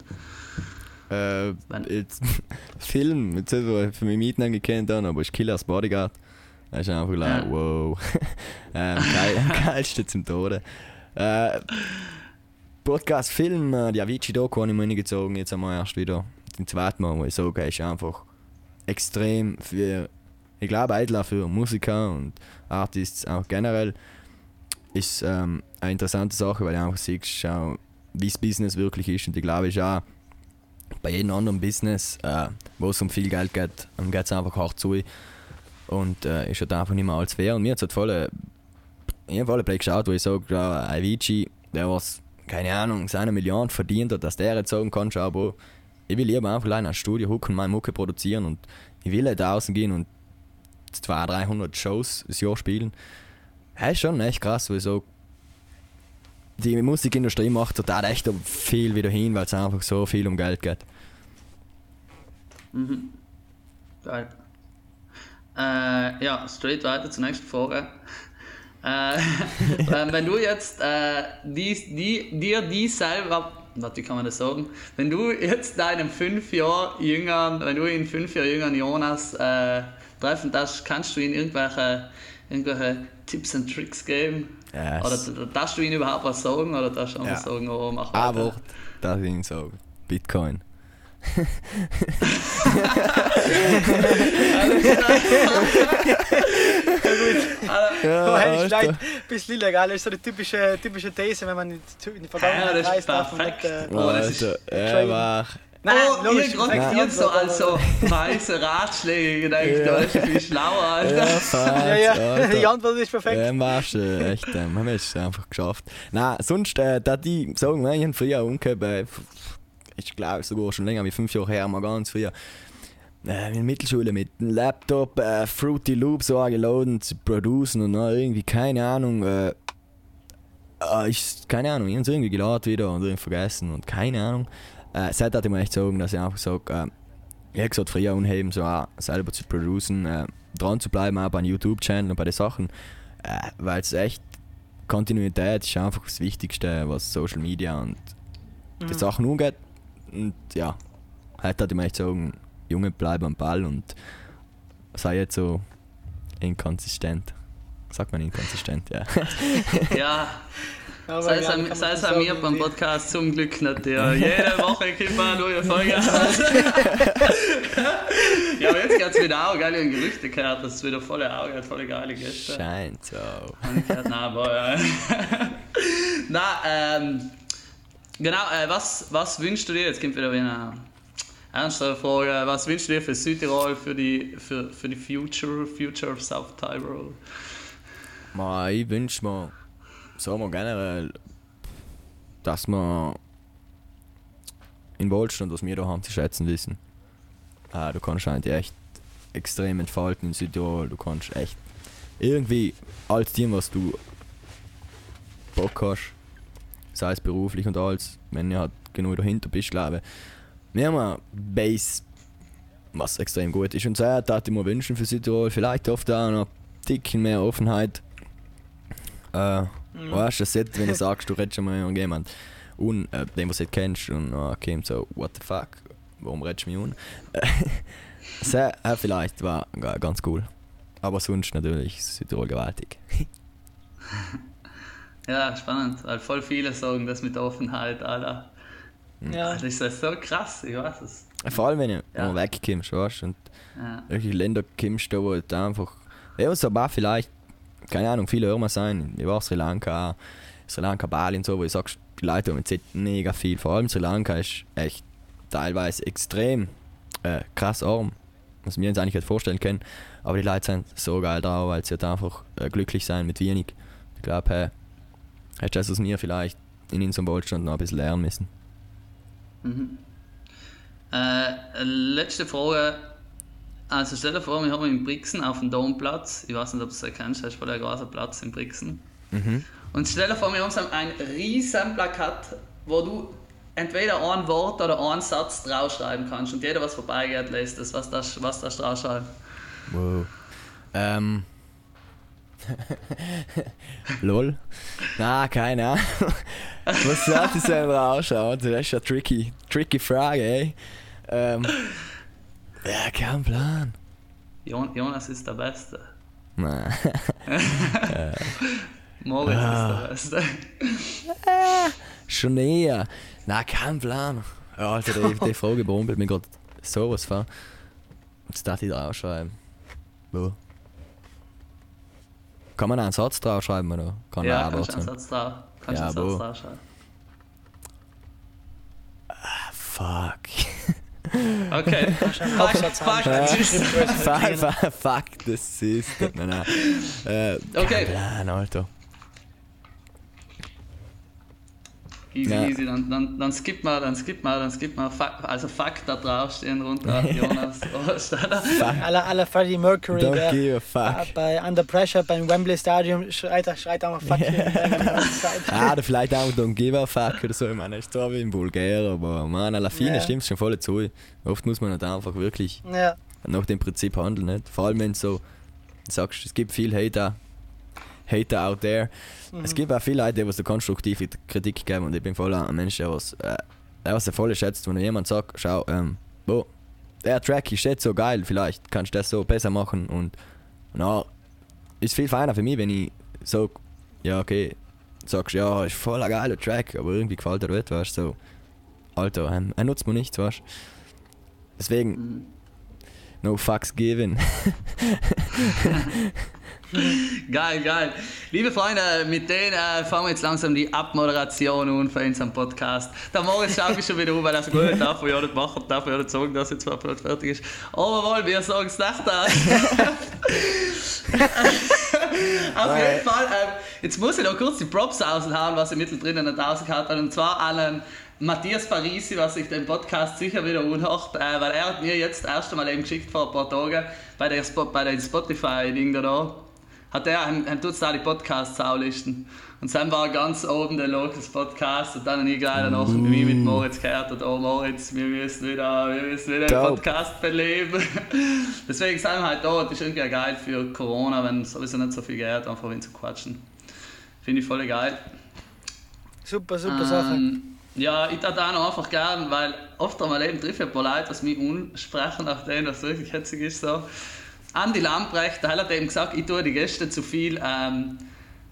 Äh, jetzt, Film, jetzt ist er für mich mitnehmen gekannt, aber ist Killers Bodyguard. Das ist einfach like, Ja. wow. ähm, geil, geilste zum Tode. Äh, Podcast, Film, äh, die Avicii-Doku habe ich mir reingezogen, jetzt einmal erst wieder. Den zweiten Mal, wo ich sage, ist einfach extrem für, ich glaube, Eidler für Musiker und Artists auch generell, ist ähm, eine interessante Sache, weil du einfach siehst, wie das Business wirklich ist. Und ich glaube, ist auch bei jedem anderen Business, äh, wo es um viel Geld geht, geht es einfach hart zu. Und äh, ist halt einfach nicht mehr alles fair. Und mir hat es halt voll, äh, ich habe voll geschaut, wo ich sage, ja, Avicii, der was, keine Ahnung, seine Million verdient hat, dass der jetzt sagen kann, schau, Bro, ich will lieber einfach allein ein Studio hucken, meine Mucke produzieren und ich will nicht draußen gehen und 200, 300 Shows das Jahr spielen. Ist schon echt krass, sage, die Musikindustrie macht total echt viel wieder hin, weil es einfach so viel um Geld geht. Geil. Äh, ja, straight weiter zur nächsten Frage. Äh, ähm, wenn du jetzt äh, die, die, dir die selber, warte, wie kann man das sagen? Wenn du jetzt deinem fünf Jahre jüngeren, wenn du in fünf Jahren jüngeren Jonas äh, treffen darfst, kannst du ihm irgendwelche, irgendwelche Tipps und Tricks geben? Yes. Oder darfst du ihm überhaupt was sagen? Oder darfst du einfach Ja. sagen, oh, mach weiter? Wort, das ich Ihnen sage. Bitcoin. Aber hey, ist Alter. vielleicht ein bisschen illegal. Das ist so die typische, typische These, wenn man in die- in die Ja, Vergangenheit das ist reist perfekt. nicht, äh, Oh, das ist schön. war. Nein, oh, logisch, ich gerade perfekte jetzt so Antwort, als aber- so weiße Ratschläge gedacht, Ja. ist viel schlauer, Alter. Ja, Ja, fast, ja, die Alter. Antwort ist perfekt. Ja, warst du echt, ähm, haben wir es einfach geschafft. Nein, sonst, äh, da die sagen, wir haben früher umgekehrt, bei, ich glaube sogar schon länger, wie fünf Jahre her, mal ganz früher, äh, in der Mittelschule mit einem Laptop äh, Fruity Loops angeladen zu producen und dann irgendwie, keine Ahnung, äh, ich, keine Ahnung, ich habe es irgendwie geladen wieder und irgendwie vergessen und keine Ahnung. Äh, seit hatte ich mir echt sagen, dass ich einfach sage, äh, ich habe gesagt, früher unheben, so auch selber zu producen, äh, dran zu bleiben, auch bei einem YouTube-Channel und bei den Sachen, äh, weil es echt, Kontinuität ist einfach das Wichtigste, was Social Media und die Sachen umgeht. Und ja, heute hatte ich mir echt sagen, Junge, bleib am Ball und sei jetzt so inkonsistent. Sagt man inkonsistent, ja. Ja, Aber sei es ja, an, sei man es an mir beim. Podcast zum Glück nicht. Ja. Jede Woche kommt mal eine neue Folge raus. ja, aber jetzt geht es wieder auch, geile Gerüchte gehört, dass es wieder volle Auge hat, volle geile Gäste. Scheint so. Hab ich gehört, Nein, aber ja. Na, ähm, genau, äh, was, was wünschst du dir? Jetzt kommt wieder eine ernstere Frage. Was wünschst du dir für Südtirol, für die, für, für die Future, Future of South Tyrol? Ma, ich wünsche mir, sagen wir generell, dass wir in Wohlstand, was wir da haben, zu schätzen wissen. Äh, du kannst eigentlich echt extrem entfalten in Südtirol. Du kannst echt irgendwie alles Team, was du Bock hast, sei es beruflich und alles, wenn du halt genug dahinter bist, glaube ich. Wir haben eine Base, was extrem gut ist. Und so würde ich mir wünschen für Südtirol, vielleicht oft auch noch ein Ticken mehr Offenheit. Äh, Mhm. Weißt du, das ist, wenn du sagst, du redest schon mal mit jemand und äh, dem, was du nicht kennst, und dann kommt so, what the fuck, warum redest du mich un? das äh, vielleicht war ga- ganz cool. Aber sonst natürlich Südtirol gewaltig. Ja, spannend, weil voll viele sagen das mit Offenheit, Alter. Ja. Das ist so krass, ich weiß es. Vor allem, wenn du Ja. mal wegkommst, weißt du, und Ja. irgendwelche Länder kommst, da wo du einfach. Ja, so aber vielleicht, keine Ahnung, viele hören mal sein. Ich war Sri Lanka, Sri Lanka, Bali und so, wo ich sagst, die Leute haben jetzt mega viel. Vor allem Sri Lanka ist echt teilweise extrem äh, krass arm, was wir uns eigentlich nicht vorstellen können. Aber die Leute sind so geil drauf, weil sie halt einfach äh, glücklich sein mit wenig. Ich glaube, hey, hast du das aus mir vielleicht in unserem Wohlstand noch ein bisschen lernen müssen. Mhm. Äh, letzte Frage. Also stell dir vor, wir haben in Brixen auf dem Domplatz, ich weiß nicht, ob du es kennst, das ist voll ein großer Platz in Brixen. Mhm. Und stell dir vor, wir haben ein riesen Plakat, wo du entweder ein Wort oder einen Satz draufschreiben kannst und jeder, was vorbeigeht, lässt das, was das, was das draufschreibt. Wow. Ähm. Lol? Na, keine Ahnung. Was sollte es denn rausschauen? Das ist eine tricky, tricky Frage, ey. Ähm. Ja, kein Plan. Jon- Jonas ist der Beste. Nein. Moritz Ah. ist der Beste. Schon eher. Na, kein Plan. Ja, Alter, die, die Frage berumpelt mich gerade sowas von. Was darf ich draufschreiben? Wo? Kann man einen Satz draufschreiben oder kann Ja, man kannst du auch einen Satz drauf. Kannst Ja, einen Satz draufschreiben. Fuck. Okay. fuck, fuck, fuck, fuck, fuck the system. Nein, nein. Äh, Okay. Plan, Alter. Easy, Ja. easy, dann, dann, dann skip mal, dann skip mal, dann skip mal. Fuck, also fuck da drauf stehen runter, Jonas. Da. Alle, alle Freddie Mercury Don't wer, give a äh, fuck. bei Under Pressure beim Wembley Stadium schreit, er- schreit einfach Fuck Zeit. Ah, oder vielleicht auch Don't give a fuck oder so. Ich meine, ist zwar wie in Bulgarien, aber man, an der Fine Ja. stimmt schon voll zu. Oft muss man halt einfach wirklich Ja, nach dem Prinzip handeln. Nicht? Vor allem, wenn du so sagst, es gibt viel Hater, Hater out there. Es gibt auch viele Leute, die so konstruktive Kritik geben und ich bin voll ein Mensch, der was, äh, was er voll schätzt, wenn jemand sagt, schau, ähm, wo, der Track ist jetzt so geil, vielleicht kannst du das so besser machen und na, ist viel feiner für mich, wenn ich so, ja okay, sagst, ja, ist voll ein geiler Track, aber irgendwie gefällt er nicht, weißt du, so, Alter, ähm, er nutzt mir nichts, weißt du. Deswegen, no fucks given. Geil, geil. Liebe Freunde, mit denen äh, fangen wir jetzt langsam die Abmoderation an für unseren Podcast. Der Moritz schaut mich schon wieder um, weil er so gut darf ja nicht machen, darf ja nicht sagen, dass jetzt bald fertig ist. Aber wohl, wir sagen es nach da. Auf jeden Fall, ähm, jetzt muss ich noch kurz die Props raushauen, was ich mittendrin nicht rausgehauen habe. Und zwar an einen Matthias Parisi, was sich den Podcast sicher wieder unhört, äh, weil er hat mir jetzt erst einmal eben geschickt vor ein paar Tagen bei der, bei der Spotify-Ding da hat er ein, ein tut da die Podcasts auflisten. Und dann war ganz oben der Locals Podcast und dann habe ich gleich noch mit mir mit Moritz gehört und oh Moritz, wir müssen wieder, wir müssen wieder einen Dope. Podcast beleben. Deswegen sind wir halt da, das ist irgendwie geil für Corona, wenn sowieso nicht so viel Geld einfach wenn zu quatschen. Finde ich voll geil. super, super Sache. Ähm, ja, ich tat auch noch einfach gern, weil oft einmal eben treffe ich ein paar Leute, was mich unsprechen, nach denen das wirklich hetzig ist. So. Andi Lamprecht, der hat eben gesagt, ich tue die Gäste zu viel, ähm,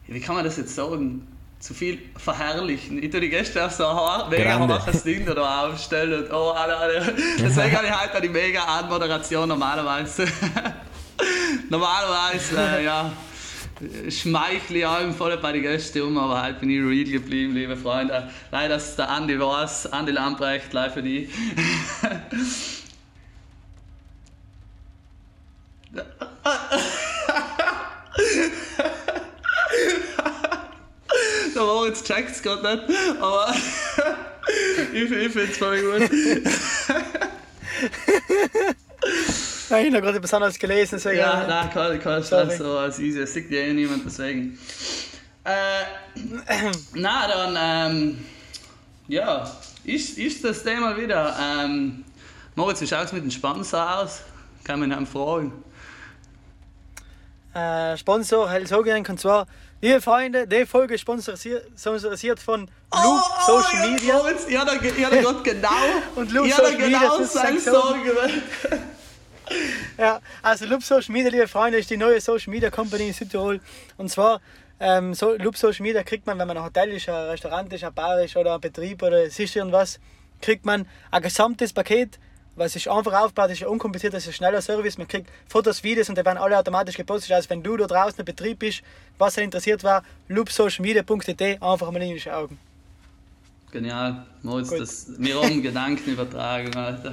wie kann man das jetzt sagen, zu viel verherrlichen. Ich tue die Gäste auf so ein mega hartes Ding da aufstellen und oh, alle, alle. Deswegen habe ich halt auch die mega Anmoderation normalerweise. normalerweise, äh, ja schmeichle ich allem voll bei den Gästen um, aber halt bin ich real geblieben, liebe Freunde. Leider ist der Andi was, Andi Lamprecht, live für die. Moritz checkt es gerade nicht, aber ich, ich finde es voll gut. Nein, ich habe gerade etwas anderes gelesen, deswegen. Ja, nein, kein, kein Sorry. Stress, so als easy. Es sieht ja eh niemand, deswegen. Äh, na, dann, ähm, ja, ist, ist das Thema wieder. Ähm, Moritz, wie schaut es mit dem Sponsor aus? Kann man ihn fragen. äh, Sponsor so gehen und zwar, liebe Freunde, die Folge ist sponsorisiert, von Loop Social Media. Oh, Moritz, ich habe ich hab gerade genau, Und Loop hab Social Media, genau das ist seine. Sorge. Ja, also Loop Social Media, liebe Freunde, ist die neue Social Media Company in Südtirol. Und zwar, ähm, so, Loop Social Media kriegt man, wenn man ein Hotel ist, ein Restaurant ist, ein Bar ist oder ein Betrieb oder es ist irgendwas, kriegt man ein gesamtes Paket, was ist einfach aufgebaut, ist ja unkompliziert, das ist ein schneller Service. Man kriegt Fotos, Videos und die werden alle automatisch gepostet. Also wenn du da draußen ein Betrieb bist, was er interessiert war, loopsocialmedia.at, einfach mal reinschauen. Genial, Moritz, Gut. das, wir haben Gedankenübertragung, Alter.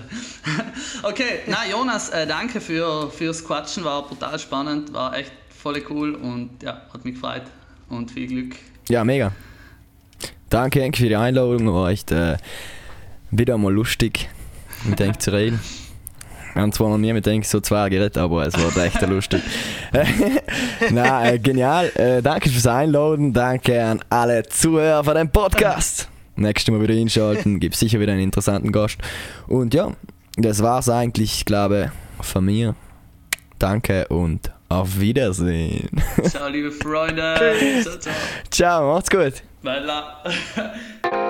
Okay, na Jonas, äh, danke für, fürs Quatschen, war brutal spannend, war echt voll cool und ja, hat mich gefreut und viel Glück. Ja, mega. Danke Henk für die Einladung, war echt äh, wieder mal lustig mit Henk zu reden. Wir haben zwar noch nie mit so zwei geredet, aber es war echt lustig. Na, äh, genial. Äh, danke fürs Einladen. Danke an alle Zuhörer von dem Podcast. Nächstes Mal wieder einschalten, gibt sicher wieder einen interessanten Gast. Und ja, das war's eigentlich, ich glaube, von mir. Danke und auf Wiedersehen. Ciao, liebe Freunde. ciao, ciao. Ciao, macht's gut. Bella.